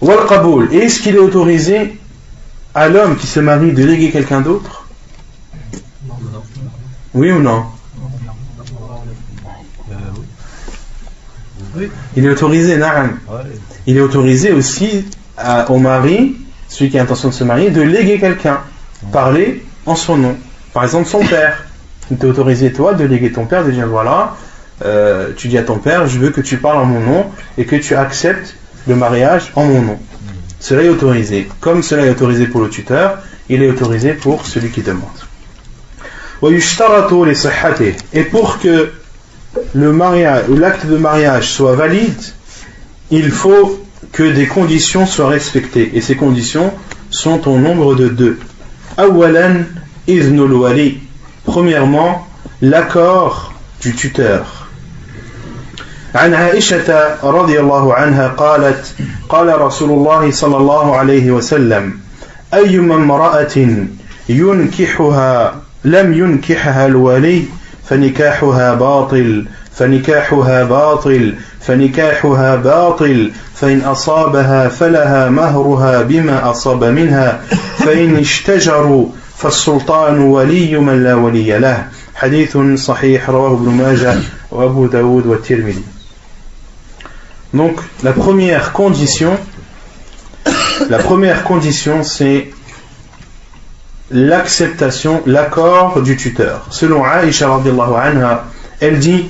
Wal Est-ce qu'il est autorisé à l'homme qui se marie de léguer quelqu'un d'autre? Oui ou non? Il est autorisé, Il est autorisé aussi au mari, celui qui a l'intention de se marier, de léguer quelqu'un, parler en son nom. Par exemple, son père. Il t'a autorisé, toi, de léguer ton père, de dire voilà, euh, tu dis à ton père, je veux que tu parles en mon nom et que tu acceptes le mariage en mon nom. Cela est autorisé. Comme cela est autorisé pour le tuteur, il est autorisé pour celui qui demande. Et pour que le mariage ou l'acte de mariage soit valide, il faut que des conditions soient respectées. Et ces conditions sont au nombre de deux. Awalan iznul wali. Premièrement, l'accord du tuteur. عن عائشة رضي الله عنها قالت قال رسول الله صلى الله عليه وسلم أيما امرأة ينكحها لم ينكحها الولي فنكاحها باطل فنكاحها باطل فنكاحها باطل فإن أصابها فلها مهرها بما أصاب منها فإن اشتجروا فالسلطان ولي من لا ولي له. حديث صحيح رواه ابن ماجه وأبو داود والترمذي. Donc la première condition, la première condition c'est l'acceptation, l'accord du tuteur. Selon Aïcha anha, elle dit,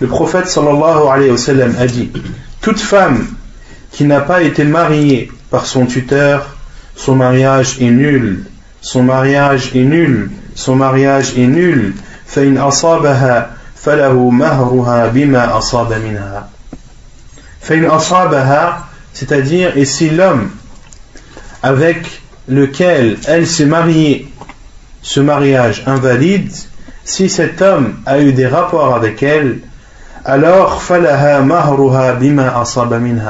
le prophète sallallahu alayhi wa sallam a dit, toute femme qui n'a pas été mariée par son tuteur, son mariage est nul, son mariage est nul, son mariage est nul, فإن أصابها فله مهرها بما أصاب منها c'est-à-dire, et si l'homme avec lequel elle s'est mariée, ce mariage invalide, si cet homme a eu des rapports avec elle, alors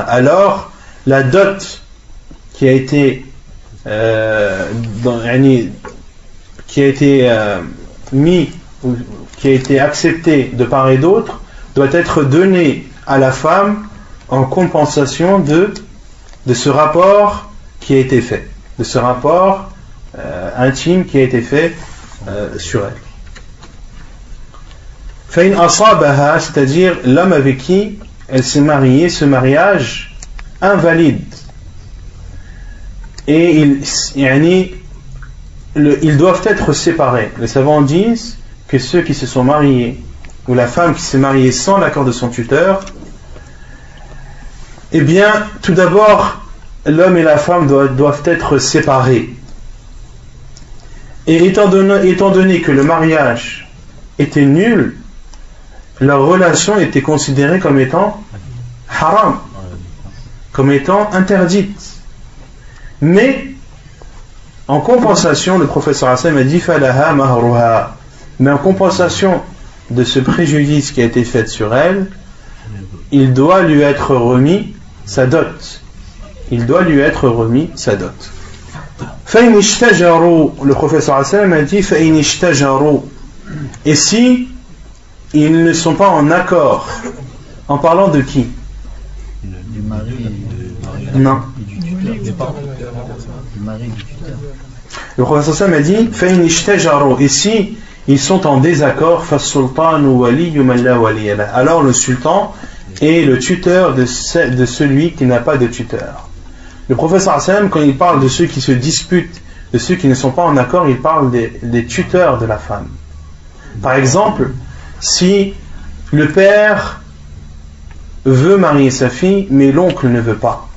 Alors, la dot qui a été euh, qui a été euh, qui a été accepté de part et d'autre doit être donnée à la femme en compensation de ce rapport qui a été fait, de ce rapport euh, intime qui a été fait euh, sur elle. c'est-à-dire l'homme avec qui elle s'est mariée, ce mariage invalide. Et ils, ils doivent être séparés. Les savants disent que ceux qui se sont mariés, ou la femme qui s'est mariée sans l'accord de son tuteur, eh bien, tout d'abord, l'homme et la femme doivent, être séparés. Et étant donné, que le mariage était nul, leur relation était considérée comme étant haram, comme étant interdite. Mais, en compensation, le professeur Hassan a dit Falaha mahruha. Mais en compensation de ce préjudice qui a été fait sur elle, il doit lui être remis sa dot. Il doit lui être remis sa dot. Le professeur Hassan a dit Et si ils ne sont pas en accord, en parlant de qui? Du mari, Non. Le professeur Hassan a dit Et si ils sont en désaccord, alors le sultan et le tuteur de, de celui qui n'a pas de tuteur. Le professeur quand il parle de ceux qui se disputent, de ceux qui ne sont pas en accord, il parle des, tuteurs de la femme. Par exemple, si le père veut marier sa fille, mais l'oncle ne veut pas.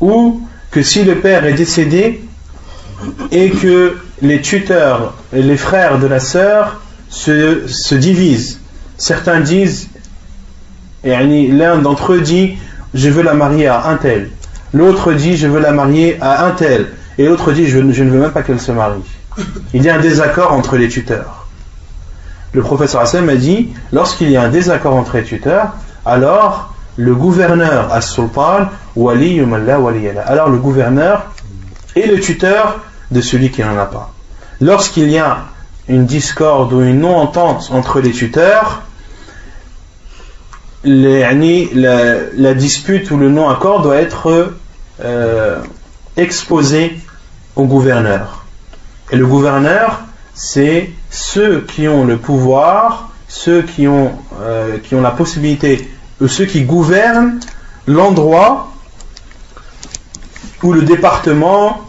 Ou que si le père est décédé et que les tuteurs, les frères de la sœur se divisent Certains disent, et l'un d'entre eux dit, je veux la marier à un tel. L'autre dit, je veux la marier à un tel. Et l'autre dit, je, ne veux même pas qu'elle se marie. Il y a un désaccord entre les tuteurs. Le professeur Hassan a dit, lorsqu'il y a un désaccord entre les tuteurs, alors le gouverneur as-sultan wali Alors le gouverneur est le tuteur de celui qui n'en a pas. Lorsqu'il y a une discorde ou une non-entente entre les tuteurs, la, dispute ou le non-accord doit être euh, exposé au gouverneur. Et le gouverneur, c'est ceux qui ont le pouvoir, ceux qui ont, euh, qui ont la possibilité, ceux qui gouvernent l'endroit ou le département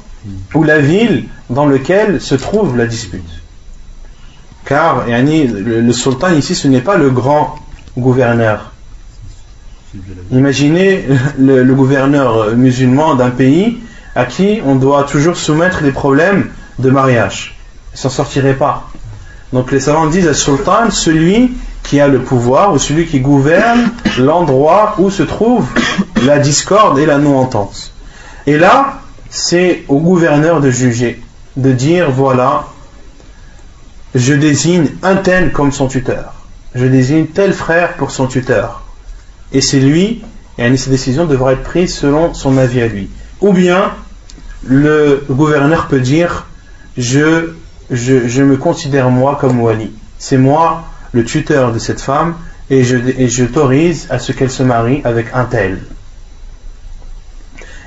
ou la ville dans lequel se trouve la dispute. Car le, sultan ici, ce n'est pas le grand gouverneur. Imaginez le, gouverneur musulman d'un pays à qui on doit toujours soumettre des problèmes de mariage. Il s'en sortirait pas. Donc les savants disent le sultan, celui qui a le pouvoir ou celui qui gouverne l'endroit où se trouve la discorde et la non-entente. Et là, c'est au gouverneur de juger, de dire voilà, je désigne un tel comme son tuteur, je désigne tel frère pour son tuteur. Et c'est lui, et cette décision devra être prise selon son avis à lui. Ou bien, le gouverneur peut dire je, je, me considère moi comme wali. C'est moi le tuteur de cette femme et je, à ce qu'elle se marie avec un tel.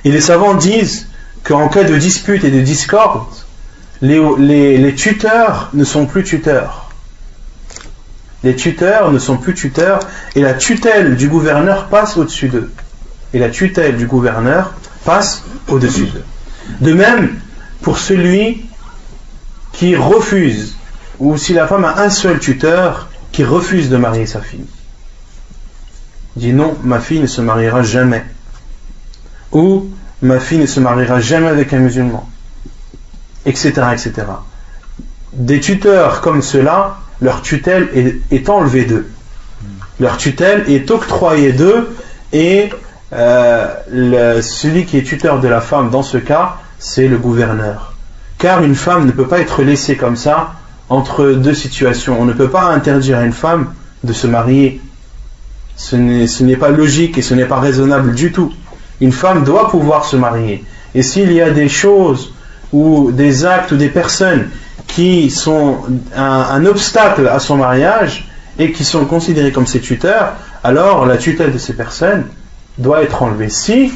Et les savants disent qu'en cas de dispute et de discorde, les, tuteurs ne sont plus tuteurs. Les tuteurs ne sont plus tuteurs et la tutelle du gouverneur passe au-dessus d'eux. Et la tutelle du gouverneur passe au-dessus d'eux. De même, pour celui qui refuse, ou si la femme a un seul tuteur qui refuse de marier sa fille, dit non, ma fille ne se mariera jamais. Ou ma fille ne se mariera jamais avec un musulman, etc. etc. Des tuteurs comme cela, leur tutelle est, enlevée d'eux. Leur tutelle est octroyée d'eux et euh, celui qui est tuteur de la femme dans ce cas, c'est le gouverneur. Car une femme ne peut pas être laissée comme ça entre deux situations. On ne peut pas interdire à une femme de se marier. Ce n'est pas logique et ce n'est pas raisonnable du tout. Une femme doit pouvoir se marier. Et s'il y a des choses ou des actes ou des personnes qui sont un, obstacle à son mariage et qui sont considérés comme ses tuteurs, alors la tutelle de ces personnes doit être enlevée. Si,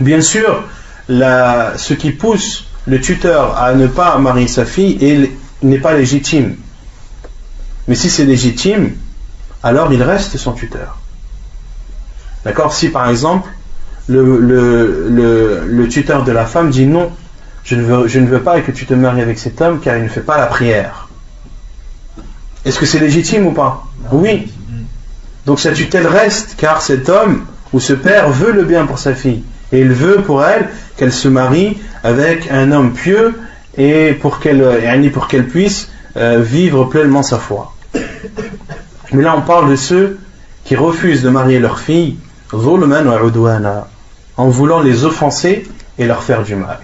bien sûr, ce qui pousse le tuteur à ne pas marier sa fille n'est pas légitime. Mais si c'est légitime, alors il reste son tuteur. D'accord? Si par exemple, le, le, le, tuteur de la femme dit non, je ne, veux, je ne veux pas que tu te maries avec cet homme car il ne fait pas la prière. Est-ce que c'est légitime ou pas Oui. Donc sa tutelle reste car cet homme ou ce père veut le bien pour sa fille. Et il veut pour elle qu'elle se marie avec un homme pieux et pour qu'elle pour qu'elle puisse euh, vivre pleinement sa foi. Mais là on parle de ceux qui refusent de marier leur fille en voulant les offenser et leur faire du mal.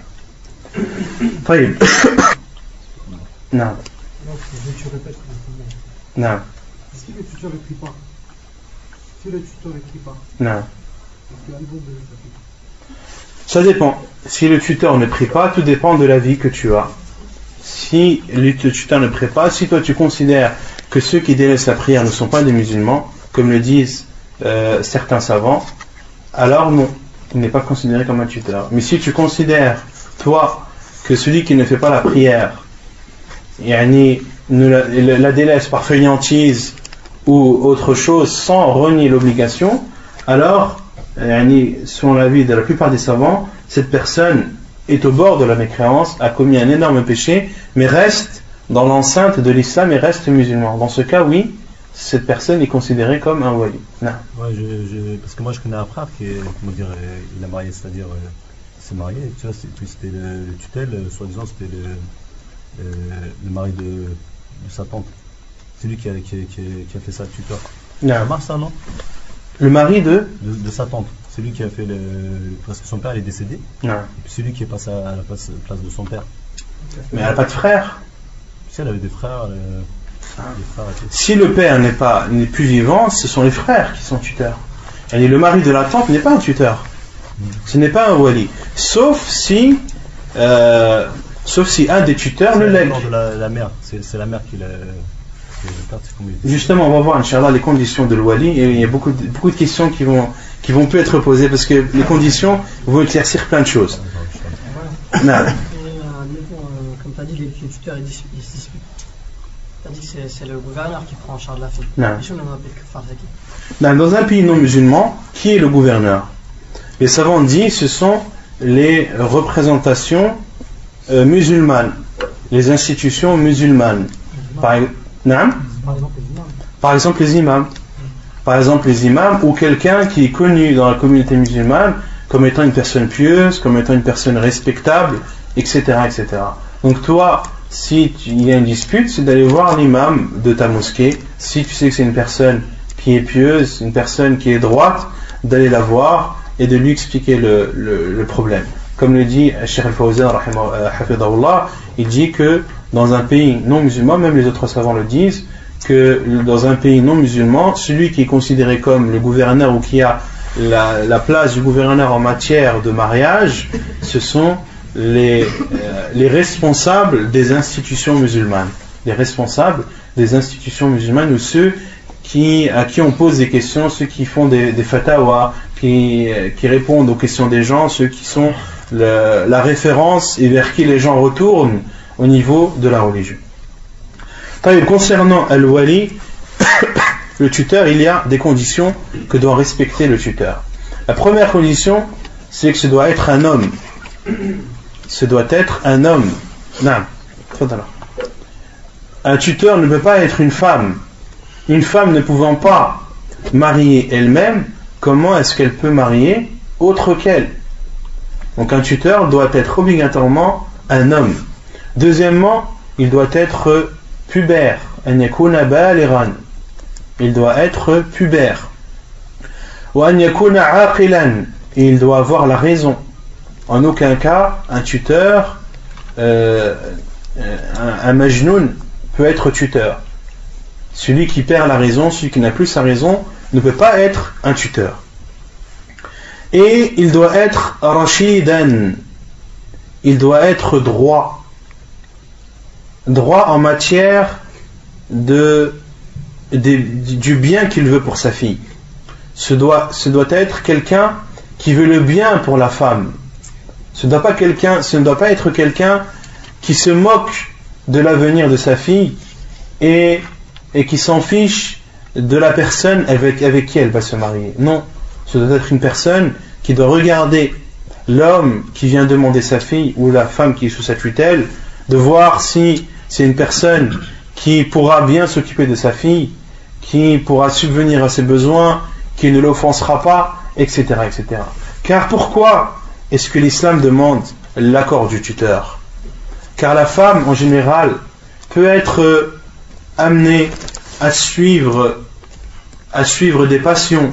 Si le tuteur ne pas, si le tuteur ne pas, non. Ça dépend. Si le tuteur ne prie pas, tout dépend de la vie que tu as. Si le tuteur ne prie pas, si toi tu considères que ceux qui délaissent la prière ne sont pas des musulmans, comme le disent euh, certains savants, alors non, il n'est pas considéré comme un tuteur. Mais si tu considères, toi, que celui qui ne fait pas la prière, yani, la, la délaisse par fainéantise ou autre chose sans renier l'obligation, alors selon l'avis de la plupart des savants, cette personne est au bord de la mécréance, a commis un énorme péché, mais reste dans l'enceinte de l'islam et reste musulman. Dans ce cas, oui, cette personne est considérée comme un wali. Non. parce que moi je connais un frère qui comment dire, il a marié, c'est-à-dire euh, s'est marié, tu vois, c'était le, tutel, euh, soi-disant c'était le, euh, le, mari de, sa tante. C'est lui qui a, qui, qui, a fait ça, le tuteur. Ça, non? Le mari de? De, sa tante. C'est lui qui a fait le. Parce que son père est décédé. Et puis c'est lui qui est passé à la place, de son père. Mais elle n'a pas de frère? Si elle avait des frères. Euh, ah. si le père n'est pas n'est plus vivant, ce sont les frères qui sont tuteurs. Et le mari de la tante n'est pas un tuteur. Ce n'est pas un wali. Sauf si. Euh, sauf si un des tuteurs le lègue. La, la mère, c'est la mère qui l'a. Justement, on va voir, Inch'Allah, les conditions de l'Wali, et il y a beaucoup de, beaucoup de questions qui vont, qui vont plus être posées, parce que les conditions vont éclaircir plein de choses. Non. Euh, comme tu as dit, les, tuteurs, ils disputent. Tu as dit que c'est le gouverneur qui prend en charge la fille. Non. Dans un pays non musulman, qui est le gouverneur? Les savants disent ce sont les représentations euh, musulmanes, les institutions musulmanes. Par, Par exemple les imams. Par exemple les imams ou quelqu'un qui est connu dans la communauté musulmane comme étant une personne pieuse, comme étant une personne respectable, etc. etc. Donc toi, si il y a une dispute, c'est d'aller voir l'imam de ta mosquée. Si tu sais que c'est une personne qui est pieuse, une personne qui est droite, d'aller la voir et de lui expliquer le, problème. Comme le dit Sheikh al-Fawzan, euh, il dit que dans un pays non musulman, même les autres savants le disent, que dans un pays non musulman, celui qui est considéré comme le gouverneur ou qui a la, la place du gouverneur en matière de mariage, ce sont les, euh, les responsables des institutions musulmanes. Les responsables des institutions musulmanes ou ceux qui, à qui on pose des questions, ceux qui font des, des qui, répondent aux questions des gens, ceux qui sont la référence et vers qui les gens retournent au niveau de la religion. Concernant Al-Wali, le tuteur, il y a des conditions que doit respecter le tuteur. La première condition, c'est que ce doit être un homme. Ce doit être un homme. Non. Un tuteur ne peut pas être une femme une femme ne pouvant pas marier elle-même, comment est-ce qu'elle peut marier autre qu'elle? Donc un tuteur doit être obligatoirement un homme. Deuxièmement, il doit être pubère. Il doit être pubère. Et il doit avoir la raison. En aucun cas, un tuteur, euh, un, un majnoun peut être tuteur. Celui qui perd la raison, celui qui n'a plus sa raison, ne peut pas être un tuteur. Et il doit être rashidan. Il doit être droit. Droit en matière de, du bien qu'il veut pour sa fille. Ce doit, doit être quelqu'un qui veut le bien pour la femme. Ce, pas ce ne doit pas être quelqu'un qui se moque de l'avenir de sa fille et et qui s'en fiche de la personne avec, avec qui elle va se marier. Non, ce doit être une personne qui doit regarder l'homme qui vient demander sa fille ou la femme qui est sous sa tutelle, de voir si c'est une personne qui pourra bien s'occuper de sa fille, qui pourra subvenir à ses besoins, qui ne l'offensera pas, etc., etc. Car pourquoi est-ce que l'islam demande l'accord du tuteur? Car la femme, en général, peut être amené à suivre, à suivre des passions,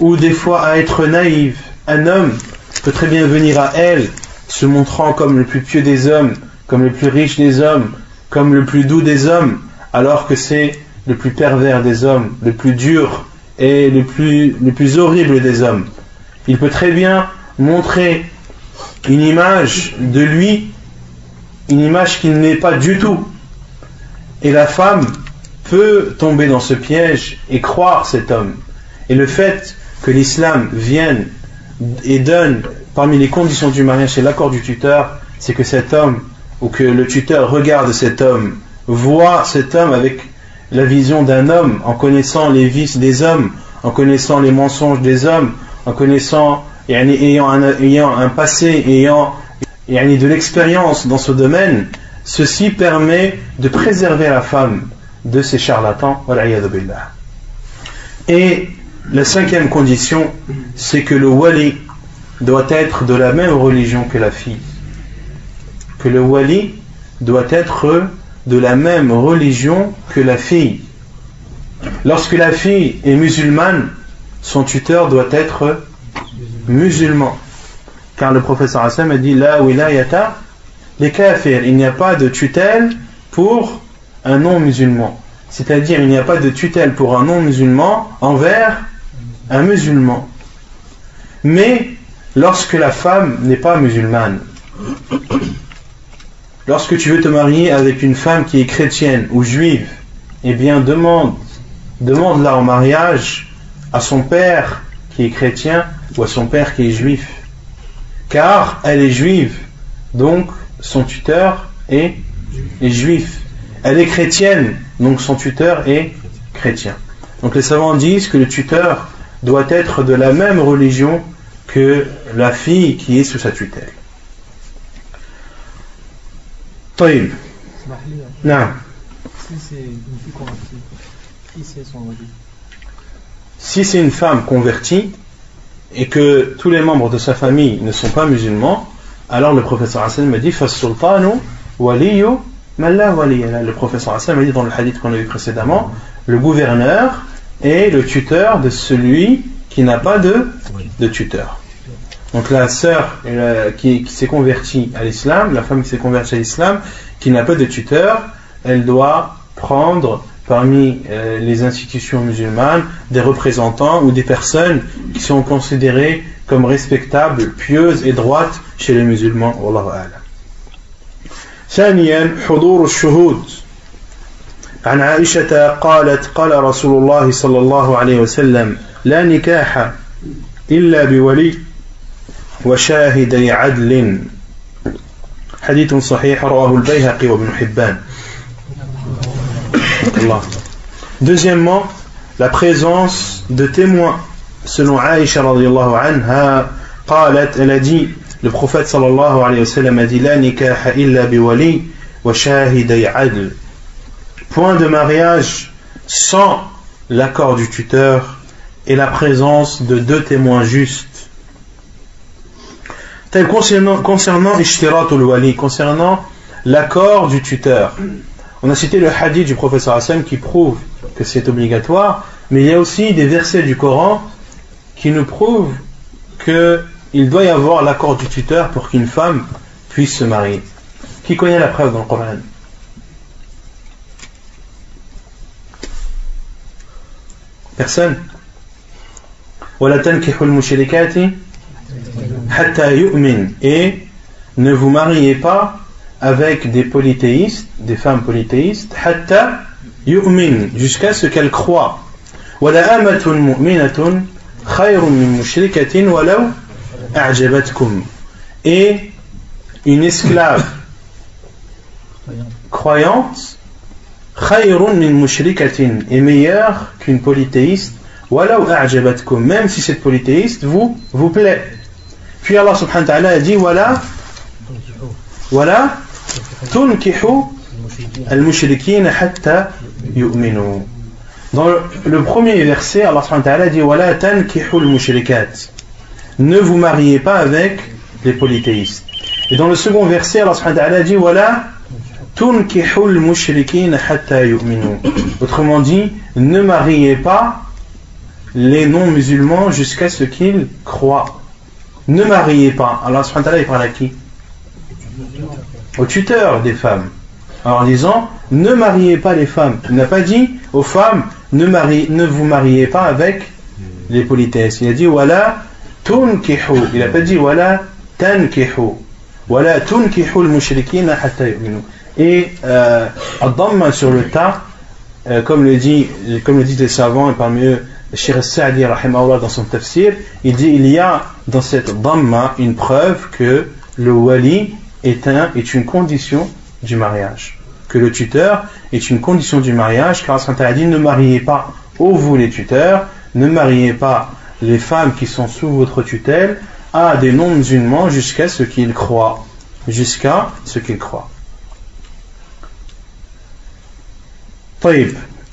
ou des fois à être naïve, un homme peut très bien venir à elle, se montrant comme le plus pieux des hommes, comme le plus riche des hommes, comme le plus doux des hommes, alors que c'est le plus pervers des hommes, le plus dur et le plus, le plus horrible des hommes. Il peut très bien montrer une image de lui, une image qu'il n'est pas du tout, et la femme peut tomber dans ce piège et croire cet homme. Et le fait que l'islam vienne et donne parmi les conditions du mariage et l'accord du tuteur, c'est que cet homme ou que le tuteur regarde cet homme, voit cet homme avec la vision d'un homme, en connaissant les vices des hommes, en connaissant les mensonges des hommes, en connaissant, ayant un, ayant un passé, ayant de l'expérience dans ce domaine, Ceci permet de préserver la femme de ces charlatans. Et la cinquième condition, c'est que le wali doit être de la même religion que la fille. Que le wali doit être de la même religion que la fille. Lorsque la fille est musulmane, son tuteur doit être musulman. Car le professeur Hassan a dit La wilayata les kafirs, il n'y a pas de tutelle pour un non-musulman. C'est-à-dire, il n'y a pas de tutelle pour un non-musulman envers un musulman. Mais lorsque la femme n'est pas musulmane, lorsque tu veux te marier avec une femme qui est chrétienne ou juive, eh bien demande, demande-la en mariage à son père qui est chrétien ou à son père qui est juif. Car elle est juive. Donc, son tuteur est, juif. Elle est chrétienne, donc son tuteur est chrétien. Donc les savants disent que le tuteur doit être de la même religion que la fille qui est sous sa tutelle. طيب نعم Si c'est une fille convertie, qui c'est son wali si c'est une femme convertie et que tous les membres de sa famille ne sont pas musulmans, alors le professeur Hassan m'a dit Fas-sultanu waliyu man la waliya. le professeur Hassan m'a dit dans le hadith qu'on a vu précédemment le gouverneur est le tuteur de celui qui n'a pas de, de tuteur. Donc la sœur qui, qui s'est convertie à l'islam, la femme qui s'est convertie à l'islam, qui n'a pas de tuteur, elle doit prendre parmi euh, les institutions musulmanes des représentants ou des personnes qui sont considérées comme respectables, pieuses et droites chez les musulmans. Wallahu. ثانيا حضور الشهود عن عائشة قالت قال رسول الله صلى الله عليه وسلم لا نكاح إلا بولي وشاهدي عدل حديث صحيح رواه البيهقي وابن حبان Allah. Deuxièmement, la présence de témoins. Selon Aïcha radiallahu anha, قالت, elle a dit, le prophète sallallahu alayhi wa sallam a dit, la nikaha illa wa. Point de mariage sans l'accord du tuteur et la présence de deux témoins justes. Tel concernant, wali, concernant l'accord du tuteur. On a cité le hadith du professeur Hassan qui prouve que c'est obligatoire, mais il y a aussi des versets du Coran qui nous prouvent qu'il doit y avoir l'accord du tuteur pour qu'une femme puisse se marier. Qui connaît la preuve dans le Coran? Personne Et ne vous mariez pas avec des polythéistes, des femmes polythéistes, jusqu'à ce qu'elles croient. Et une esclave croyante est meilleure qu'une polythéiste même si cette polythéiste vous, vous plaît. Puis Allah subhanahu wa ta'ala dit voilà voilà Dans le, premier verset, Allah subhanahu wa ta'ala dit voilà tankihu al-mushrikat. Ne vous mariez pas avec les polythéistes. Et dans le second verset, Allah dit Autrement dit, ne mariez pas les non-musulmans jusqu'à ce qu'ils croient. Ne mariez pas. Allah il parle à qui? Au tuteur des femmes en disant ne mariez pas les femmes. Il n'a pas dit aux femmes ne, ne vous mariez pas avec les politesses. Il a dit voilà tunkihu. Il n'a pas dit voilà tankihu. Voilà tunkihu al-mushrikina. Et euh, sur le tas, euh, comme, le dit, comme le disent les savants, et parmi eux, Shir Sa'di dans son tafsir, il dit il y a dans cette dhamma une preuve que le wali est, un, est une condition du mariage. Que le tuteur est une condition du mariage, car Allah dit ne mariez pas, ô vous les tuteurs, ne mariez pas les femmes qui sont sous votre tutelle à des non-musulmans jusqu'à ce qu'ils croient. Jusqu'à ce qu'ils croient.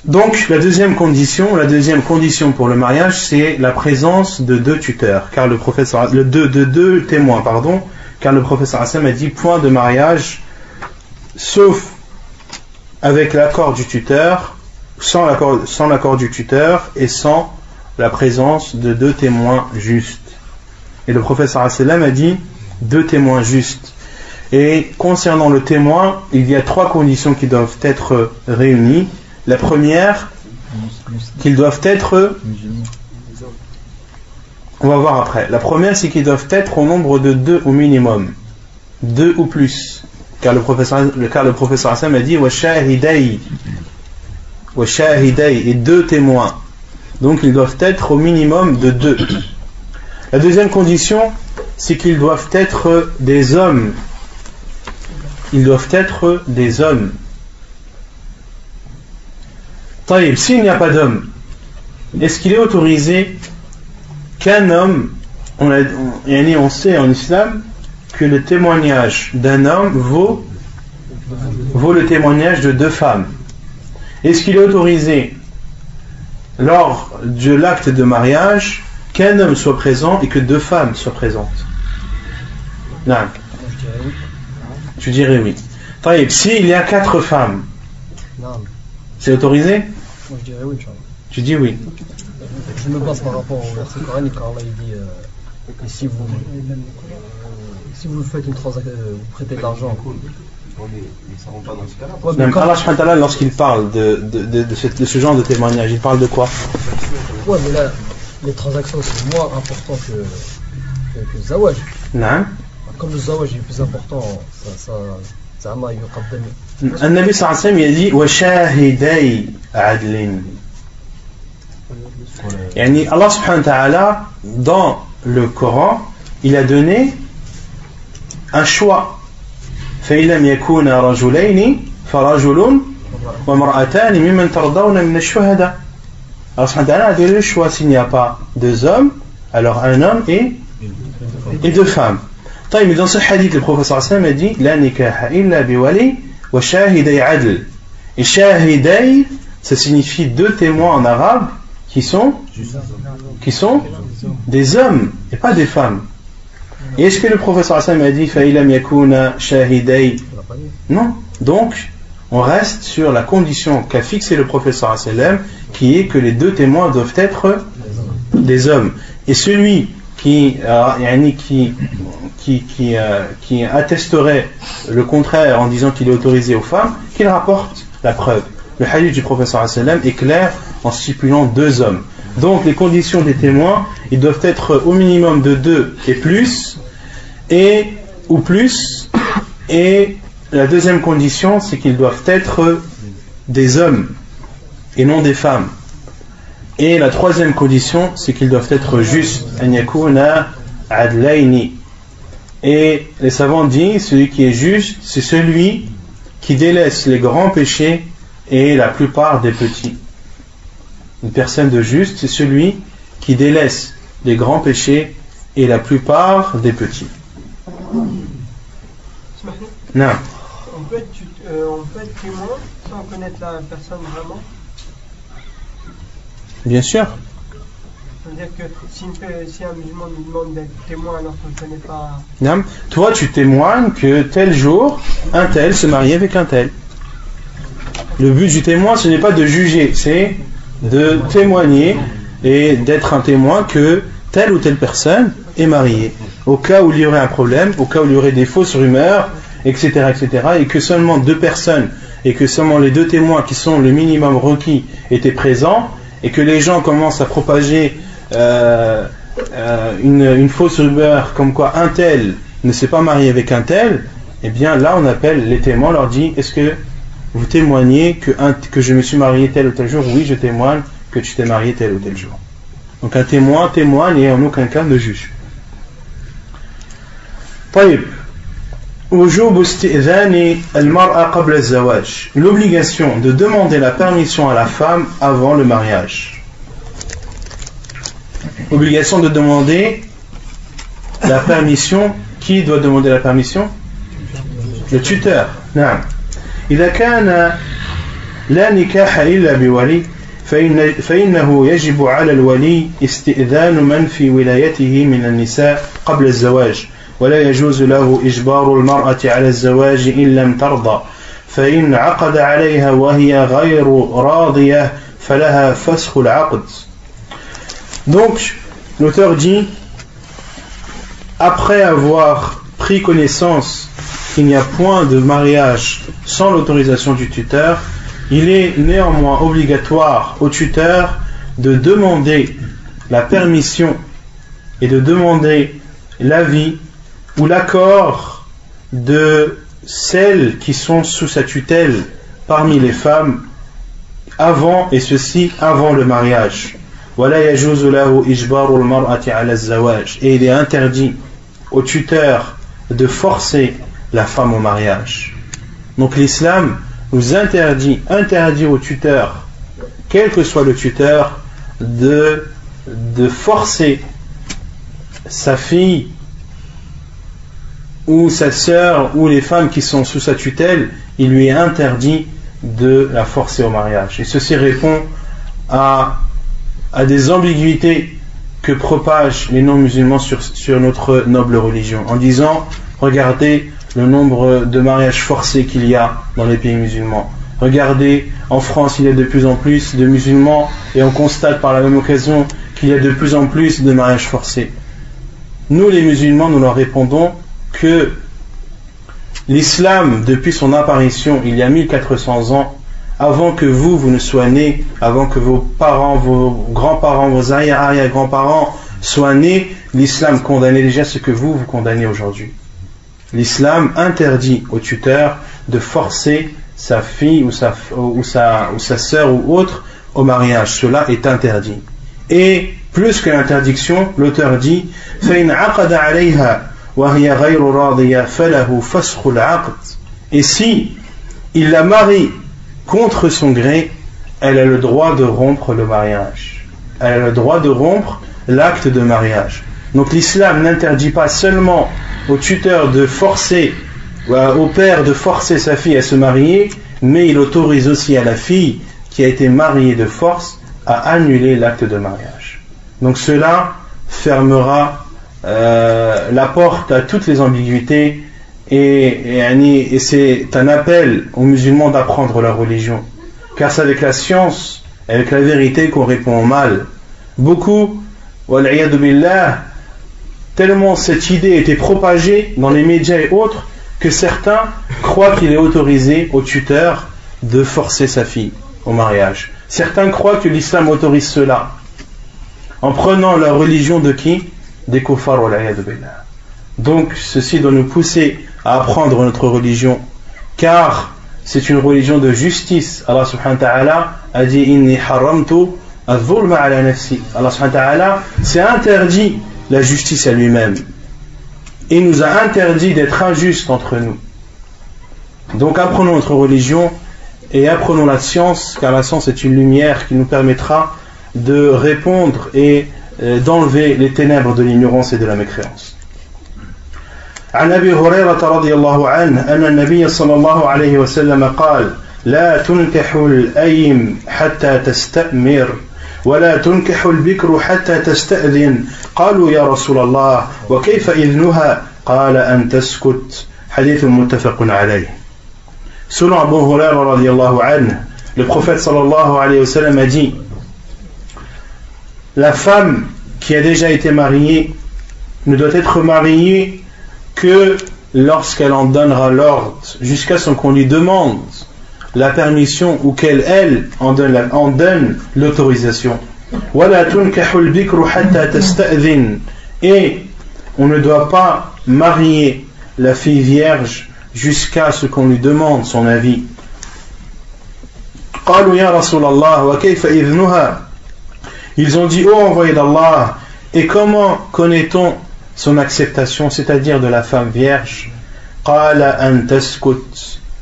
Donc la deuxième condition, la deuxième condition pour le mariage, c'est la présence de deux tuteurs, car le professeur, le deux, de deux témoins, pardon, car le professeur Hassan a dit point de mariage sauf avec l'accord du tuteur, sans l'accord du tuteur et sans la présence de deux témoins justes. Et le professeur Hassan a dit deux témoins justes. Et concernant le témoin, il y a trois conditions qui doivent être réunies. La première, qu'ils doivent être on va voir après. La première, c'est qu'ils doivent être au nombre de deux au minimum. Deux ou plus. Car le professeur, car le professeur Hassan a dit Wa shahiday. Et deux témoins. Donc ils doivent être au minimum de deux. La deuxième condition, c'est qu'ils doivent être des hommes. Ils doivent être des hommes. S'il n'y a pas d'homme, est-ce qu'il est autorisé qu'un homme on, a, sait en islam que le témoignage d'un homme vaut le témoignage de deux femmes. Est-ce qu'il est autorisé lors de l'acte de mariage qu'un homme soit présent et que deux femmes soient présentes Non. Tu dirais oui. Taïb, s'il y a quatre femmes, c'est autorisé? Moi je dirais oui. Tu dis oui. Je me base par rapport au verset coranique quand Allah il dit euh, et si vous euh, si vous faites une transaction, euh, vous prêtez de l'argent. Ouais, mais Allah, lorsqu'il parle de, de, ce, genre de témoignage, il parle de quoi Ouais, mais là, les transactions, sont moins importantes que, que, le zawaj. Non. Comme le zawaj est plus important, ça, ça, ça. Un nabi sallallahu dit « Wa shahiday adlin ». Allah subhanahu wa ta'ala, dans le Coran, il a donné un choix فإن لم يكونا رجلين فرجل وامرأتان ممن ترضون من الشهداء Allah subhanahu wa ta'ala a donné le choix s'il n'y a pas deux hommes, alors un homme et, et deux femmes. طيب, mais dans ce hadith, le professeur sallam a dit لا نكاح إلا بولي وشاهدي عدل. Et shahiday, ça signifie deux témoins en arabe qui sont qui sont des hommes et pas des femmes. Est-ce que le professeur Hassan a dit Fa'ilam yakuna shahidei Non. Donc, on reste sur la condition qu'a fixée le professeur Hassan, qui est que les deux témoins doivent être des hommes. Et celui qui, euh, qui, qui, euh, qui, attesterait le contraire en disant qu'il est autorisé aux femmes, qu'il rapporte la preuve. Le hadith du professeur Hassan est clair en stipulant deux hommes. Donc, les conditions des témoins, ils doivent être au minimum de deux et plus, et ou plus, et la deuxième condition, c'est qu'ils doivent être des hommes et non des femmes. Et la troisième condition, c'est qu'ils doivent être justes. Et les savants disent, celui qui est juste, c'est celui qui délaisse les grands péchés et la plupart des petits. Une personne de juste, c'est celui qui délaisse les grands péchés et la plupart des petits. Non. On peut, être, tut- euh, on peut être témoin sans connaître la personne vraiment? Bien sûr. C'est-à-dire que si un musulman nous demande d'être témoin alors qu'on ne connaît pas. Non. Toi, tu témoignes que tel jour, un tel se marie avec un tel. Le but du témoin, ce n'est pas de juger, c'est de témoigner et d'être un témoin que telle ou telle personne est mariée. Au cas où il y aurait un problème, au cas où il y aurait des fausses rumeurs, etc., etc., et que seulement deux personnes et que seulement les deux témoins qui sont le minimum requis étaient présents, et que les gens commencent à propager euh, euh, une, une fausse rumeur comme quoi un tel ne s'est pas marié avec un tel, eh bien là on appelle les témoins, on leur dit est-ce que vous témoignez que, je me suis marié tel ou tel jour, oui, je témoigne que tu t'es marié tel ou tel jour. Donc un témoin témoigne et en aucun cas ne juge. L'obligation de demander la permission à la femme avant le mariage. Obligation de demander la permission. Qui doit demander la permission? Le tuteur. Non. إذا كان لا نكاح إلا بولي فإن فإنه يجب على الولي استئذان من في ولايته من النساء قبل الزواج ولا يجوز له إجبار المرأة على الزواج إن لم ترضى. فإن عقد عليها وهي غير راضية فلها فسخ العقد. Donc, l'auteur dit, après avoir pris connaissance qu'il n'y a point de mariage sans l'autorisation du tuteur, il est néanmoins obligatoire au tuteur de demander la permission et de demander l'avis ou l'accord de celles qui sont sous sa tutelle parmi les femmes avant et ceci avant le mariage. Et il est interdit au tuteur de forcer la femme au mariage. Donc l'islam nous interdit, interdit au tuteur, quel que soit le tuteur, de, de forcer sa fille ou sa sœur ou les femmes qui sont sous sa tutelle, il lui est interdit de la forcer au mariage. Et ceci répond à, à des ambiguïtés que propagent les non-musulmans sur, sur notre noble religion, en disant, regardez le nombre de mariages forcés qu'il y a dans les pays musulmans. Regardez, en France, il y a de plus en plus de musulmans et on constate par la même occasion qu'il y a de plus en plus de mariages forcés. Nous, les musulmans, nous leur répondons que l'islam, depuis son apparition il y a 1400 ans, avant que vous, vous ne soyez nés, avant que vos parents, vos grands-parents, vos arrière-arrière-grands-parents soient nés, l'islam condamnait déjà ce que vous, vous condamnez aujourd'hui. L'islam interdit au tuteur de forcer sa fille ou sa, ou ou sœur ou autre au mariage. Cela est interdit. Et plus que l'interdiction, l'auteur dit Et si il la marie contre son gré, elle a le droit de rompre le mariage. Elle a le droit de rompre l'acte de mariage. Donc l'islam n'interdit pas seulement au tuteur de forcer, au père de forcer sa fille à se marier, mais il autorise aussi à la fille qui a été mariée de force à annuler l'acte de mariage. Donc cela fermera euh, la porte à toutes les ambiguïtés et, c'est un appel aux musulmans d'apprendre la religion. Car c'est avec la science, avec la vérité qu'on répond au mal. Beaucoup, billah, tellement cette idée était propagée dans les médias et autres que certains croient qu'il est autorisé au tuteur de forcer sa fille au mariage. Certains croient que l'islam autorise cela en prenant la religion de qui? Des kuffar Donc ceci doit nous pousser à apprendre notre religion car c'est une religion de justice. Allah subhanahu wa ta'ala a dit Inni haramtu ala nafsi. Allah subhanahu wa ta'ala s'est interdit la justice à lui-même. Et nous a interdit d'être injustes entre nous. Donc apprenons notre religion et apprenons la science, car la science est une lumière qui nous permettra de répondre et euh, d'enlever les ténèbres de l'ignorance et de la mécréance. عن ابي هريره رضي الله عنه ان النبي صلى الله عليه وسلم قال لا تنكح الايم حتى تستامر ولا تنكح البكر حتى تستأذن. قالوا يا رسول الله وكيف إذنها؟ قال أن تسكت. حديث متفق عليه. سنة أبو هريرة رضي الله عنه. للقفات صلى الله عليه وسلم دي La femme qui a déjà été mariée ne doit être mariée que lorsqu'elle en donnera l'ordre, jusqu'à ce qu'on lui demande. La permission ou qu'elle, elle, en donne l'autorisation. Et on ne doit pas marier la fille vierge jusqu'à ce qu'on lui demande son avis. Ils ont dit, oh envoyé d'Allah, et comment connaît-on son acceptation, c'est-à-dire de la femme vierge?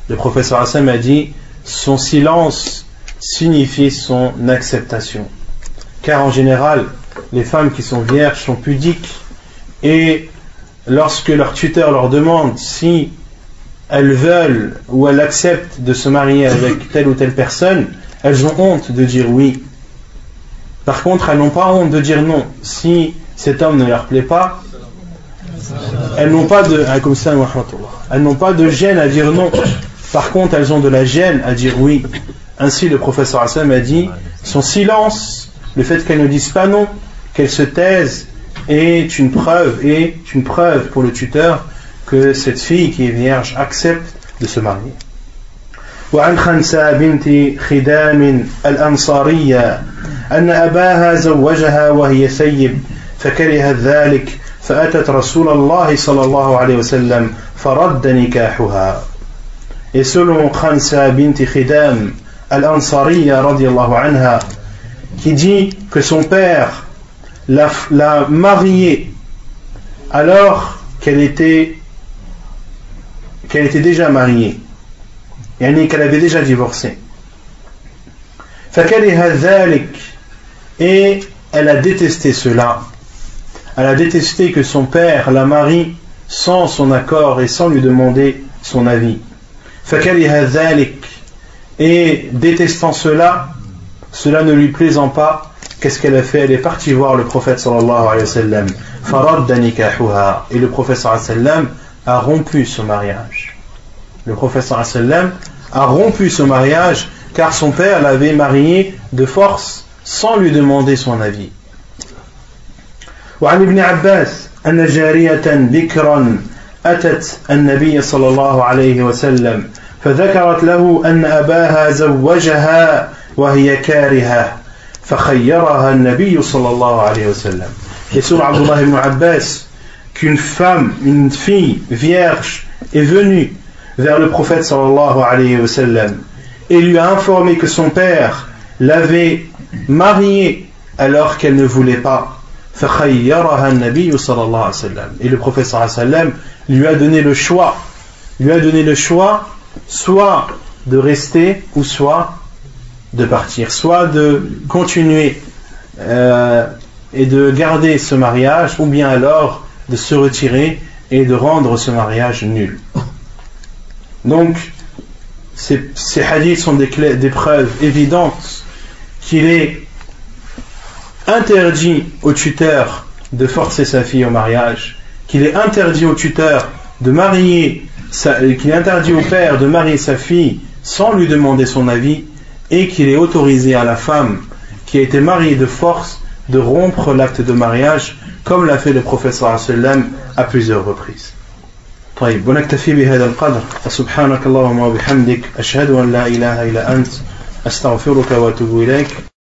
Le professeur Hassan a dit, son silence signifie son acceptation. Car en général, les femmes qui sont vierges sont pudiques et lorsque leur tuteur leur demande si elles veulent ou elles acceptent de se marier avec telle ou telle personne, elles ont honte de dire oui. Par contre, elles n'ont pas honte de dire non. Si cet homme ne leur plaît pas, elles n'ont pas de, elles n'ont pas de gêne à dire non. Par contre, elles ont de la gêne à dire oui. Ainsi, le professeur Hassan a dit son silence, le fait qu'elles ne disent pas non, qu'elles se taisent, est une preuve, est une preuve pour le tuteur que cette fille qui est vierge accepte de se marier. وعن خنساء بنت خدام الأنصارية أن أباها زوجها وهي سيب فكرهت ذلك فأتت رسول الله صلى الله عليه وسلم فرد نكاحها Et selon Khansa bint Khidam al-Ansariya qui dit que son père l'a mariée alors qu'elle était qu'elle était déjà mariée. Et qu'elle avait déjà divorcé. Et elle a détesté cela. Elle a détesté que son père la marie sans son accord et sans lui demander son avis. فكره ذلك et détestant cela, cela ne lui plaisant pas, qu'est-ce qu'elle a fait Elle est partie voir le prophète sallallahu alayhi wa sallam. فَرَدَّ نِكَاحُهَا Et le prophète sallallahu alayhi wa sallam a rompu ce mariage. Le prophète sallallahu alayhi wa sallam a rompu ce mariage car son père l'avait marié de force sans lui demander son avis. وعن ابن عباس أن جارية بكرا أتت النبي صلى الله عليه وسلم فذكرت له أن أباها زوجها وهي كارهة فخيرها النبي صلى الله عليه وسلم. يسوع عبد الله بن عباس qu'une فام une fille vierge est venue vers le prophète صلى الله عليه وسلم et lui a informé que son père l'avait mariée alors qu'elle ne voulait pas Et le professeur lui a donné le choix, lui a donné le choix soit de rester ou soit de partir, soit de continuer euh, et de garder ce mariage, ou bien alors de se retirer et de rendre ce mariage nul. Donc, ces, hadiths sont des preuves évidentes qu'il est interdit au tuteur de forcer sa fille au mariage, qu'il est interdit au tuteur de marier qu'il interdit au père de marier sa fille sans lui demander son avis et qu'il est autorisé à la femme qui a été mariée de force de rompre l'acte de mariage comme l'a fait le professeur sallam à plusieurs reprises. طيب ونكتفي بهذا القدر فسبحانك اللهم وبحمدك أشهد أن لا إله إلا أنت أستغفرك وأتوب إليك